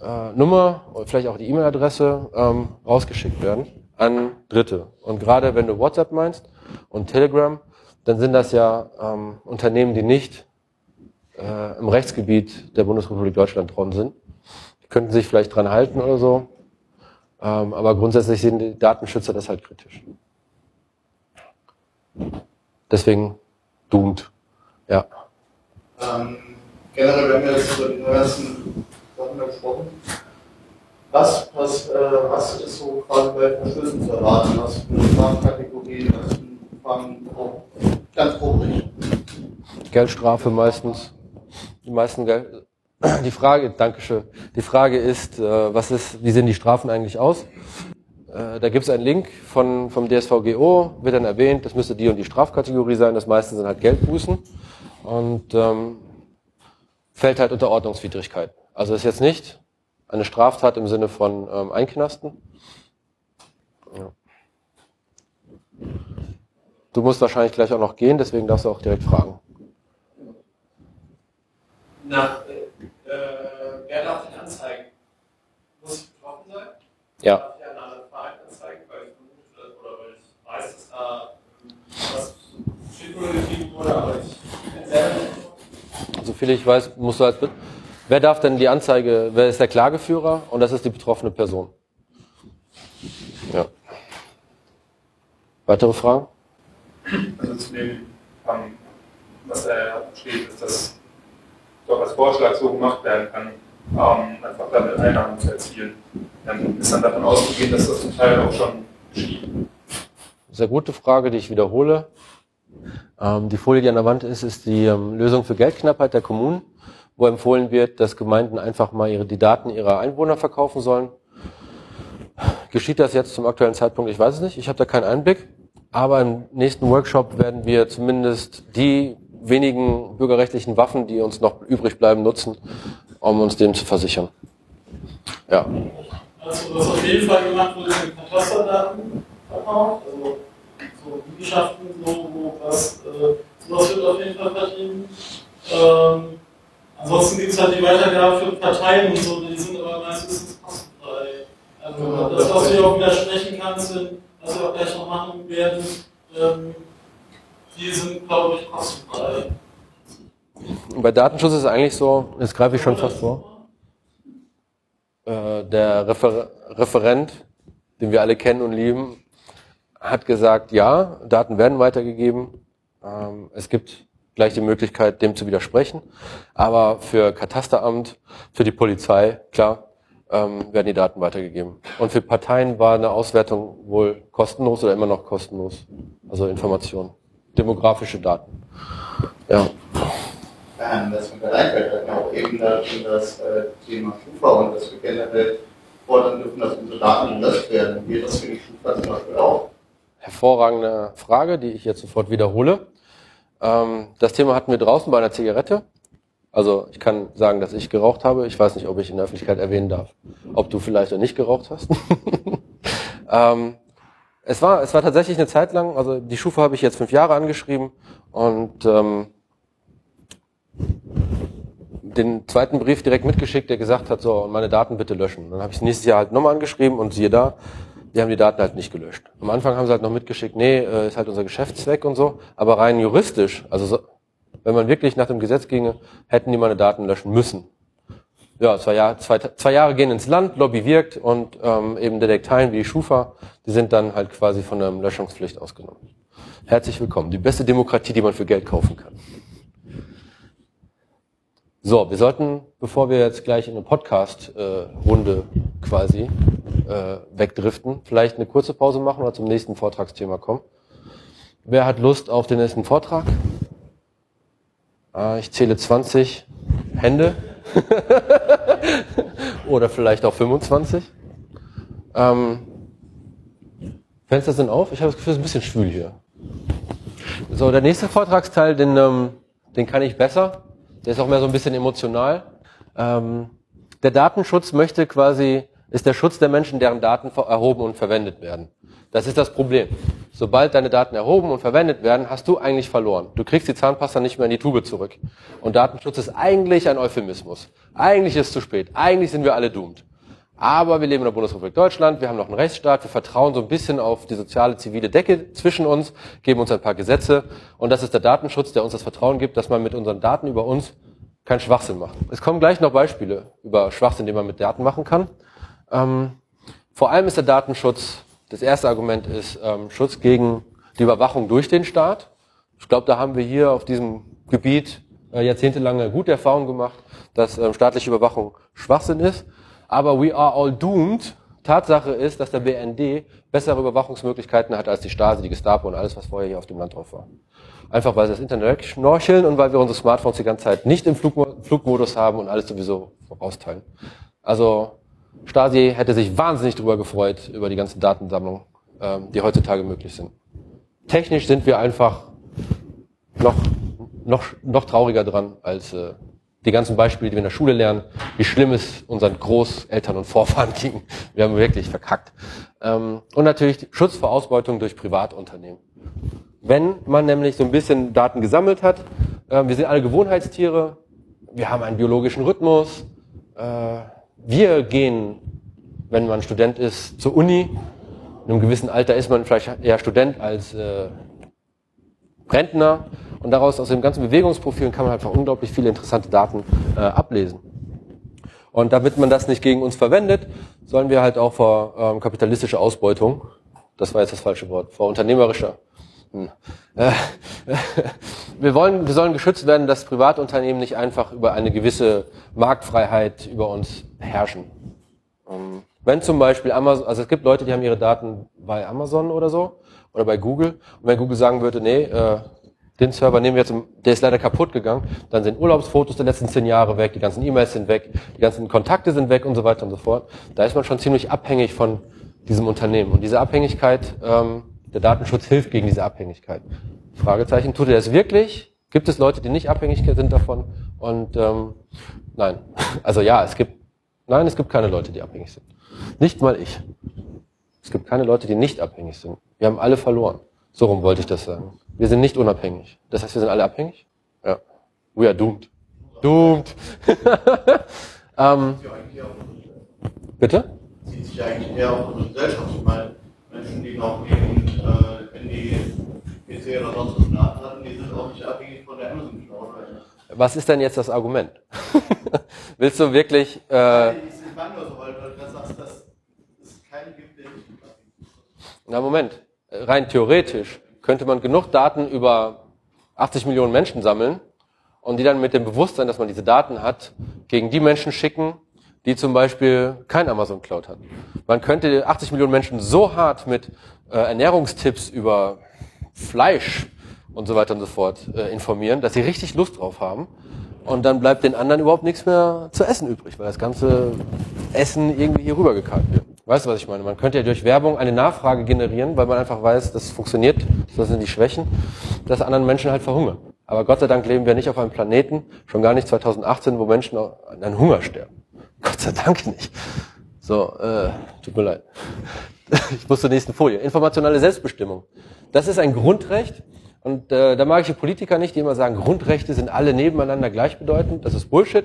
äh, Nummer, vielleicht auch die E-Mail-Adresse ähm, rausgeschickt werden an Dritte. Und gerade wenn du WhatsApp meinst und Telegram, dann sind das ja ähm, Unternehmen, die nicht äh, im Rechtsgebiet der Bundesrepublik Deutschland dran sind. Die könnten sich vielleicht dran halten oder so. Ähm, aber grundsätzlich sehen die Datenschützer das halt kritisch. Deswegen doomed. Ja. Ähm, generell, wenn wir jetzt über die neuesten Sachen gesprochen was, was, äh, was ist so quasi bei Verschlüssen zu erwarten? Was für eine Strafkategorie, was für oh, ganz grob Geldstrafe meistens. Die meisten Geld. Die Frage, Dankeschön. Die Frage ist, äh, was ist, wie sehen die Strafen eigentlich aus? Äh, da gibt es einen Link von, vom DSVGO, wird dann erwähnt, das müsste die und die Strafkategorie sein, das meiste sind halt Geldbußen und ähm, fällt halt unter Ordnungswidrigkeit. Also ist jetzt nicht eine Straftat im Sinne von ähm, Einknasten. Ja. Du musst wahrscheinlich gleich auch noch gehen, deswegen darfst du auch direkt fragen. Na, äh, äh wer darf den anzeigen? Muss ich betroffen sein? Ja. Soviel ich weiß, musst du als Wer darf denn die Anzeige, wer ist der Klageführer? Und das ist die betroffene Person. Ja. Weitere Fragen? Also zu dem, ähm, was er steht, ist, dass doch als Vorschlag so gemacht werden kann, ähm, einfach damit Einnahmen zu erzielen. Dann ist dann davon auszugehen, dass das zum Teil auch schon geschieht. Sehr gute Frage, die ich wiederhole. Ähm, die Folie, die an der Wand ist, ist die Lösung für Geldknappheit der Kommunen, wo empfohlen wird, dass Gemeinden einfach mal ihre, die Daten ihrer Einwohner verkaufen sollen. Geschieht das jetzt zum aktuellen Zeitpunkt? Ich weiß es nicht. Ich habe da keinen Einblick. Aber im nächsten Workshop werden wir zumindest die wenigen bürgerrechtlichen Waffen, die uns noch übrig bleiben, nutzen, um uns dem zu versichern. Ja. Also, was auf jeden Fall gemacht wurde, sind Katasterdaten verkauft, also so Liegenschaften, so, wo was, äh, sowas wird auf jeden Fall vertrieben. Ähm, ansonsten gibt es halt die Weitergabe für Parteien und so, die sind aber meistens kostenfrei. Also das, was du ja auch widersprechen kannst, sind, was wir auch gleich noch machen werden, ähm, die sind, glaube ich, kostenfrei. Bei Datenschutz ist es eigentlich so, jetzt greife ich schon fast vor, äh, der Refer Referent, den wir alle kennen und lieben, hat gesagt, ja, Daten werden weitergegeben. Ähm, es gibt gleich die Möglichkeit, dem zu widersprechen. Aber für Katasteramt, für die Polizei, klar, ähm, werden die Daten weitergegeben. Und für Parteien war eine Auswertung wohl kostenlos oder immer noch kostenlos. Also Informationen, demografische Daten. Ja. Ähm, das der Einfällt hat ja auch eben das äh, Thema Schufa und dass wir generell fordern dürfen, dass unsere Daten gelöscht werden. Geht das für die Schufa zum Beispiel auch? Hervorragende Frage, die ich jetzt sofort wiederhole. Ähm, das Thema hatten wir draußen bei einer Zigarette. Also ich kann sagen, dass ich geraucht habe. Ich weiß nicht, ob ich in der Öffentlichkeit erwähnen darf, ob du vielleicht auch nicht geraucht hast. ähm, es war, es war tatsächlich eine Zeit lang, also die Schufa habe ich jetzt fünf Jahre angeschrieben und ähm, den zweiten Brief direkt mitgeschickt, der gesagt hat, so, meine Daten bitte löschen. Dann habe ich es nächstes Jahr halt nochmal angeschrieben und siehe da, die haben die Daten halt nicht gelöscht. Am Anfang haben sie halt noch mitgeschickt, nee, äh, ist halt unser Geschäftszweck und so. Aber rein juristisch, also so, wenn man wirklich nach dem Gesetz ginge, hätten die meine Daten löschen müssen. Ja, zwei Jahre, zwei, zwei Jahre gehen ins Land, Lobby wirkt und ähm, eben Detekteien wie die Schufa, die sind dann halt quasi von der Löschungspflicht ausgenommen. Herzlich willkommen. Die beste Demokratie, die man für Geld kaufen kann. So, wir sollten, bevor wir jetzt gleich in eine Podcast-Runde äh, quasi äh, wegdriften, vielleicht eine kurze Pause machen oder zum nächsten Vortragsthema kommen. Wer hat Lust auf den nächsten Vortrag? Ah, ich zähle 20 Hände. Oder vielleicht auch 25. Ähm, Fenster sind auf. Ich habe das Gefühl, es ist ein bisschen schwül hier. So, der nächste Vortragsteil, den, ähm, den kann ich besser. Der ist auch mehr so ein bisschen emotional. Ähm, der Datenschutz möchte quasi, ist der Schutz der Menschen, deren Daten erhoben und verwendet werden. Das ist das Problem. Sobald deine Daten erhoben und verwendet werden, hast du eigentlich verloren. Du kriegst die Zahnpasta nicht mehr in die Tube zurück. Und Datenschutz ist eigentlich ein Euphemismus. Eigentlich ist es zu spät. Eigentlich sind wir alle doomed. Aber wir leben in der Bundesrepublik Deutschland, wir haben noch einen Rechtsstaat, wir vertrauen so ein bisschen auf die soziale, zivile Decke zwischen uns, geben uns ein paar Gesetze und das ist der Datenschutz, der uns das Vertrauen gibt, dass man mit unseren Daten über uns keinen Schwachsinn macht. Es kommen gleich noch Beispiele über Schwachsinn, den man mit Daten machen kann. Ähm, vor allem ist der Datenschutz, das erste Argument ist ähm, Schutz gegen die Überwachung durch den Staat. Ich glaube, da haben wir hier auf diesem Gebiet äh, jahrzehntelange gute Erfahrungen gemacht, dass ähm, staatliche Überwachung Schwachsinn ist. Aber we are all doomed. Tatsache ist, dass der BND bessere Überwachungsmöglichkeiten hat als die Stasi, die Gestapo und alles, was vorher hier auf dem Land drauf war. Einfach weil sie das Internet schnorcheln und weil wir unsere Smartphones die ganze Zeit nicht im Flugmodus haben und alles sowieso rausteilen. Also Stasi hätte sich wahnsinnig darüber gefreut, über die ganzen Datensammlungen, ähm, die heutzutage möglich sind. Technisch sind wir einfach noch, noch, noch trauriger dran als äh, die ganzen Beispiele, die wir in der Schule lernen, wie schlimm es unseren Großeltern und Vorfahren ging. Wir haben wirklich verkackt. Ähm, und natürlich Schutz vor Ausbeutung durch Privatunternehmen. Wenn man nämlich so ein bisschen Daten gesammelt hat, äh, wir sind alle Gewohnheitstiere, wir haben einen biologischen Rhythmus, äh, wir gehen, wenn man Student ist, zur Uni. In einem gewissen Alter ist man vielleicht eher Student als äh, Rentner. Und daraus, aus dem ganzen Bewegungsprofil, kann man einfach unglaublich viele interessante Daten äh, ablesen. Und damit man das nicht gegen uns verwendet, sollen wir halt auch vor ähm, kapitalistischer Ausbeutung, das war jetzt das falsche Wort, vor unternehmerischer. Hm. Äh, wir wollen, wir sollen geschützt werden, dass Privatunternehmen nicht einfach über eine gewisse Marktfreiheit über uns herrschen. Ähm, wenn zum Beispiel Amazon, also es gibt Leute, die haben ihre Daten bei Amazon oder so oder bei Google und wenn Google sagen würde, nee, äh, den Server nehmen wir jetzt, der ist leider kaputt gegangen, dann sind Urlaubsfotos der letzten zehn Jahre weg, die ganzen E-Mails sind weg, die ganzen Kontakte sind weg und so weiter und so fort. Da ist man schon ziemlich abhängig von diesem Unternehmen. Und diese Abhängigkeit, ähm, der Datenschutz hilft gegen diese Abhängigkeit. Fragezeichen, tut er das wirklich? Gibt es Leute, die nicht abhängig sind davon? Und ähm, nein. Also ja, es gibt, nein, es gibt keine Leute, die abhängig sind. Nicht mal ich. Es gibt keine Leute, die nicht abhängig sind. Wir haben alle verloren. So rum wollte ich das sagen. Wir sind nicht unabhängig. Das heißt, wir sind alle abhängig? Ja. We are doomed. Doomed. ähm, bitte? Sieht sich eigentlich eher auf unsere Gesellschaft. Ich meine, Menschen, die noch leben und äh, wenn die PC oder sonst was hatten, die sind auch nicht abhängig von der amazon cloud Was ist denn jetzt das Argument? Willst du wirklich... Äh, Na Moment, rein theoretisch könnte man genug Daten über 80 Millionen Menschen sammeln und die dann mit dem Bewusstsein, dass man diese Daten hat, gegen die Menschen schicken, die zum Beispiel kein Amazon Cloud hat. Man könnte 80 Millionen Menschen so hart mit äh, Ernährungstipps über Fleisch und so weiter und so fort äh, informieren, dass sie richtig Lust drauf haben. Und dann bleibt den anderen überhaupt nichts mehr zu essen übrig, weil das ganze Essen irgendwie hier rübergekarrt wird. Weißt du, was ich meine? Man könnte ja durch Werbung eine Nachfrage generieren, weil man einfach weiß, das funktioniert, das sind die Schwächen, dass anderen Menschen halt verhungern. Aber Gott sei Dank leben wir nicht auf einem Planeten, schon gar nicht 2018, wo Menschen an Hunger sterben. Gott sei Dank nicht. So, äh, tut mir leid. Ich muss zur nächsten Folie. Informationelle Selbstbestimmung. Das ist ein Grundrecht. Und äh, da mag ich die Politiker nicht, die immer sagen, Grundrechte sind alle nebeneinander gleichbedeutend. Das ist Bullshit.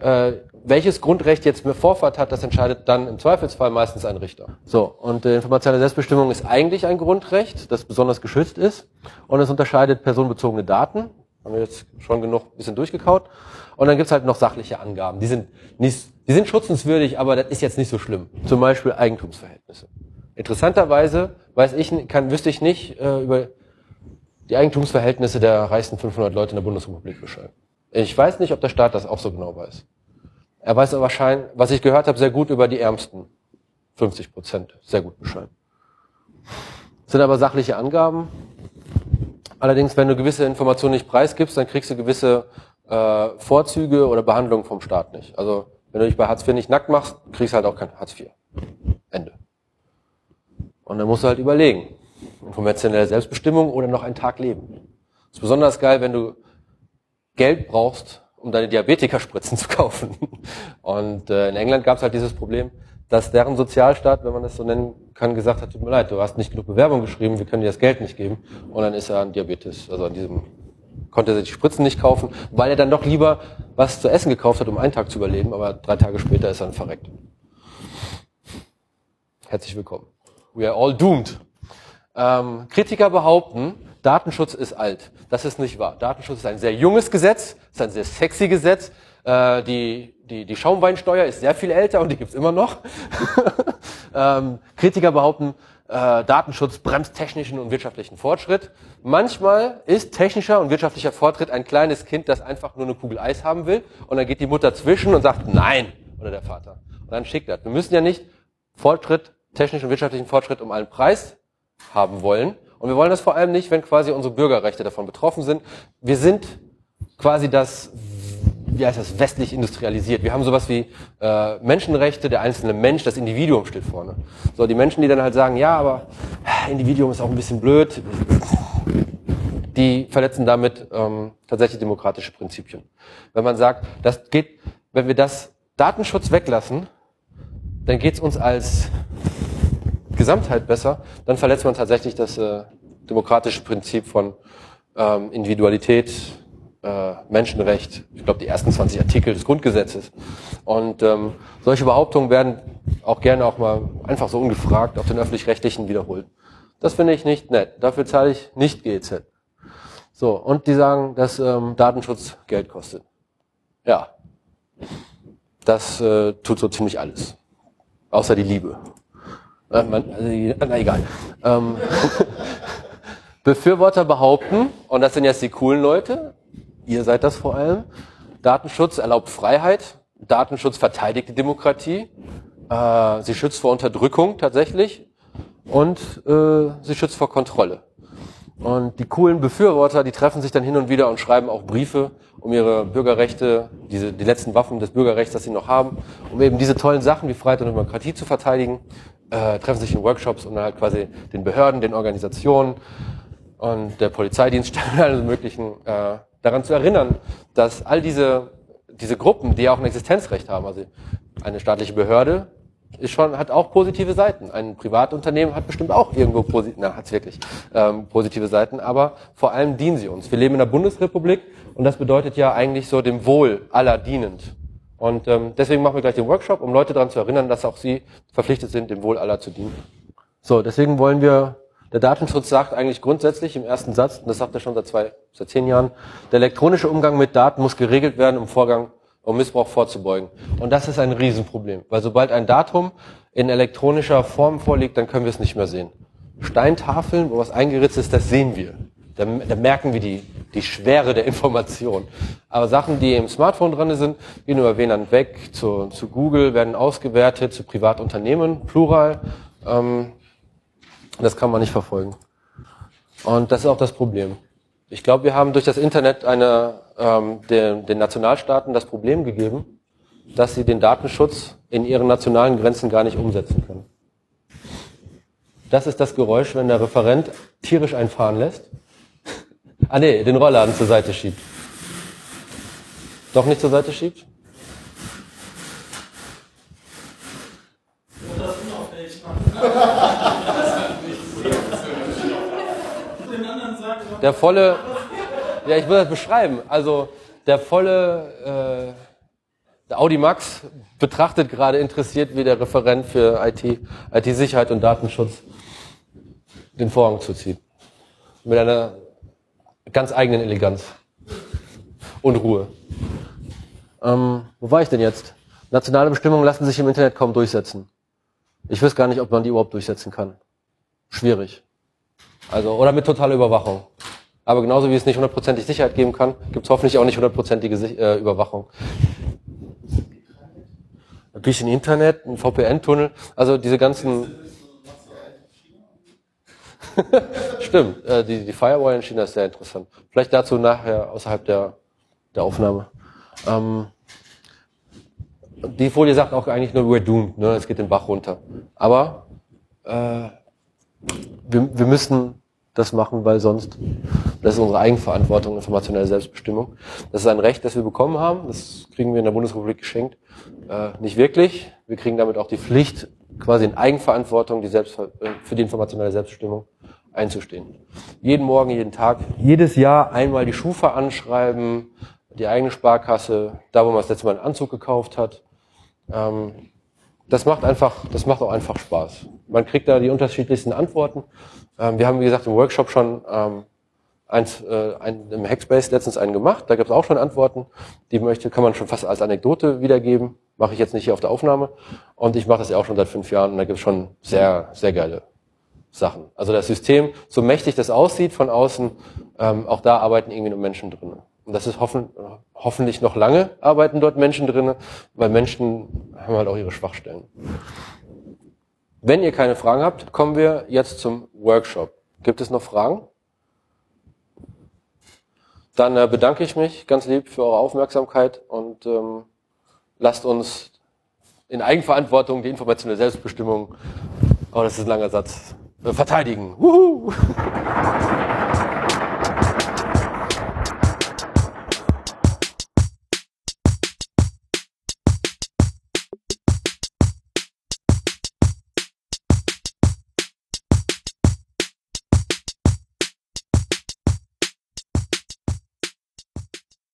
Äh, welches Grundrecht jetzt mehr Vorfahrt hat, das entscheidet dann im Zweifelsfall meistens ein Richter. So, und äh, informationelle Selbstbestimmung ist eigentlich ein Grundrecht, das besonders geschützt ist. Und es unterscheidet personenbezogene Daten. Haben wir jetzt schon genug ein bisschen durchgekaut. Und dann gibt's halt noch sachliche Angaben. Die sind, nicht, die sind schutzenswürdig, aber das ist jetzt nicht so schlimm. Zum Beispiel Eigentumsverhältnisse. Interessanterweise weiß ich, kann, wüsste ich nicht äh, über die Eigentumsverhältnisse der reichsten 500 Leute in der Bundesrepublik Bescheid. Ich weiß nicht, ob der Staat das auch so genau weiß. Er weiß aber wahrscheinlich, was ich gehört habe, sehr gut über die Ärmsten. 50 Prozent, sehr gut Bescheid. Sind aber sachliche Angaben. Allerdings, wenn du gewisse Informationen nicht preisgibst, dann kriegst du gewisse äh, Vorzüge oder Behandlungen vom Staat nicht. Also wenn du dich bei Hartz IV nicht nackt machst, kriegst du halt auch kein Hartz IV. Ende. Und dann musst du halt überlegen, informationelle Selbstbestimmung oder noch einen Tag leben. Das ist besonders geil, wenn du Geld brauchst, um deine Diabetikerspritzen zu kaufen. Und äh, in England gab es halt dieses Problem, dass deren Sozialstaat, wenn man das so nennen kann, gesagt hat, tut mir leid, du hast nicht genug Bewerbung geschrieben, wir können dir das Geld nicht geben. Und dann ist er an Diabetes, also an diesem, konnte er sich die Spritzen nicht kaufen, weil er dann doch lieber was zu essen gekauft hat, um einen Tag zu überleben, aber drei Tage später ist er dann verreckt. Herzlich willkommen. We are all doomed. Ähm, Kritiker behaupten, Datenschutz ist alt. Das ist nicht wahr. Datenschutz ist ein sehr junges Gesetz, ist ein sehr sexy Gesetz. Äh, die, die, die Schaumweinsteuer ist sehr viel älter und die gibt's immer noch. ähm, Kritiker behaupten, äh, Datenschutz bremst technischen und wirtschaftlichen Fortschritt. Manchmal ist technischer und wirtschaftlicher Fortschritt ein kleines Kind, das einfach nur eine Kugel Eis haben will und dann geht die Mutter zwischen und sagt Nein oder der Vater. Und dann schickt er. Wir müssen ja nicht Fortschritt, technischen und wirtschaftlichen Fortschritt um einen Preis haben wollen. Und wir wollen das vor allem nicht, wenn quasi unsere Bürgerrechte davon betroffen sind. Wir sind quasi das wie heißt das, westlich industrialisiert. Wir haben sowas wie äh, Menschenrechte, der einzelne Mensch, das Individuum steht vorne. So, die Menschen, die dann halt sagen, ja, aber Individuum ist auch ein bisschen blöd, die verletzen damit ähm, tatsächlich demokratische Prinzipien. Wenn man sagt, das geht, wenn wir das Datenschutz weglassen, dann geht es uns als Gesamtheit besser, dann verletzt man tatsächlich das äh, demokratische Prinzip von ähm, Individualität, äh, Menschenrecht, ich glaube die ersten 20 Artikel des Grundgesetzes. Und ähm, solche Behauptungen werden auch gerne auch mal einfach so ungefragt auf den öffentlich-rechtlichen wiederholt. Das finde ich nicht nett. Dafür zahle ich nicht GEZ. So, und die sagen, dass ähm, Datenschutz Geld kostet. Ja. Das äh, tut so ziemlich alles. Außer die Liebe. Äh, man, also na egal. Ähm, Befürworter behaupten, und das sind jetzt die coolen Leute, ihr seid das vor allem. Datenschutz erlaubt Freiheit. Datenschutz verteidigt die Demokratie. Äh, sie schützt vor Unterdrückung tatsächlich. Und äh, sie schützt vor Kontrolle. Und die coolen Befürworter, die treffen sich dann hin und wieder und schreiben auch Briefe, um ihre Bürgerrechte, diese, die letzten Waffen des Bürgerrechts, das sie noch haben, um eben diese tollen Sachen wie Freiheit und Demokratie zu verteidigen, äh, treffen sich in Workshops und dann halt quasi den Behörden, den Organisationen und der Polizeidienststelle, allen möglichen äh, daran zu erinnern, dass all diese, diese Gruppen, die ja auch ein Existenzrecht haben, also eine staatliche Behörde ist schon, hat auch positive Seiten. Ein Privatunternehmen hat bestimmt auch irgendwo positive, na, hat's wirklich, ähm, positive Seiten, aber vor allem dienen sie uns. Wir leben in der Bundesrepublik und das bedeutet ja eigentlich so dem Wohl aller dienend. Und ähm, deswegen machen wir gleich den Workshop, um Leute daran zu erinnern, dass auch sie verpflichtet sind, dem Wohl aller zu dienen. So, deswegen wollen wir der Datenschutz sagt eigentlich grundsätzlich im ersten Satz, und das sagt er schon seit zwei, seit zehn Jahren, der elektronische Umgang mit Daten muss geregelt werden, um Vorgang, um Missbrauch vorzubeugen. Und das ist ein Riesenproblem, weil sobald ein Datum in elektronischer Form vorliegt, dann können wir es nicht mehr sehen. Steintafeln, wo was eingeritzt ist, das sehen wir. Da, da merken wir die, die Schwere der Information. Aber Sachen, die im Smartphone dran sind, gehen über WLAN weg, zu, zu Google, werden ausgewertet, zu Privatunternehmen, plural. Ähm, das kann man nicht verfolgen. Und das ist auch das Problem. Ich glaube, wir haben durch das Internet eine, ähm, den, den Nationalstaaten das Problem gegeben, dass sie den Datenschutz in ihren nationalen Grenzen gar nicht umsetzen können. Das ist das Geräusch, wenn der Referent tierisch einfahren lässt. Ah nee, den Rollladen zur Seite schiebt. Doch nicht zur Seite schiebt? Der volle, ja, ich will das beschreiben. Also der volle, äh, der Audi Max betrachtet gerade interessiert, wie der Referent für IT, IT-Sicherheit und Datenschutz den Vorhang zuzieht. Mit einer ganz eigenen Eleganz und Ruhe. Ähm, wo war ich denn jetzt? Nationale Bestimmungen lassen sich im Internet kaum durchsetzen. Ich weiß gar nicht, ob man die überhaupt durchsetzen kann. Schwierig. Also, oder mit totaler Überwachung. Aber genauso wie es nicht hundertprozentig Sicherheit geben kann, gibt es hoffentlich auch nicht hundertprozentige äh, Überwachung. Ein bisschen Internet, ein VPN-Tunnel, also diese ganzen. Stimmt, äh, die, die Firewall in China ist sehr interessant. Vielleicht dazu nachher außerhalb der, der Aufnahme. Ähm, die Folie sagt auch eigentlich nur, we're doomed, ne? es geht den Bach runter. Aber äh, wir, wir müssen das machen, weil sonst, das ist unsere Eigenverantwortung, informationelle Selbstbestimmung. Das ist ein Recht, das wir bekommen haben, das kriegen wir in der Bundesrepublik geschenkt. Äh, nicht wirklich, wir kriegen damit auch die Pflicht, quasi in Eigenverantwortung die Selbst, äh, für die informationelle Selbstbestimmung einzustehen. Jeden Morgen, jeden Tag, jedes Jahr einmal die Schufa anschreiben, die eigene Sparkasse, da wo man das letzte Mal einen Anzug gekauft hat. Ähm, das macht einfach, das macht auch einfach Spaß. Man kriegt da die unterschiedlichsten Antworten. Ähm, wir haben, wie gesagt, im Workshop schon ähm, eins, äh, ein, im Hackspace letztens einen gemacht. Da gibt es auch schon Antworten. Die möchte, kann man schon fast als Anekdote wiedergeben. Mache ich jetzt nicht hier auf der Aufnahme. Und ich mache das ja auch schon seit fünf Jahren. Und da gibt es schon sehr, sehr geile Sachen. Also das System, so mächtig das aussieht von außen, ähm, auch da arbeiten irgendwie nur Menschen drin. Und das ist hoffen, hoffentlich noch lange arbeiten dort Menschen drin, weil Menschen haben halt auch ihre Schwachstellen. Wenn ihr keine Fragen habt, kommen wir jetzt zum Workshop. Gibt es noch Fragen? Dann äh, bedanke ich mich ganz lieb für eure Aufmerksamkeit und ähm, lasst uns in Eigenverantwortung die informationelle Selbstbestimmung, oh, das ist ein langer Satz, äh, verteidigen. Wuhu!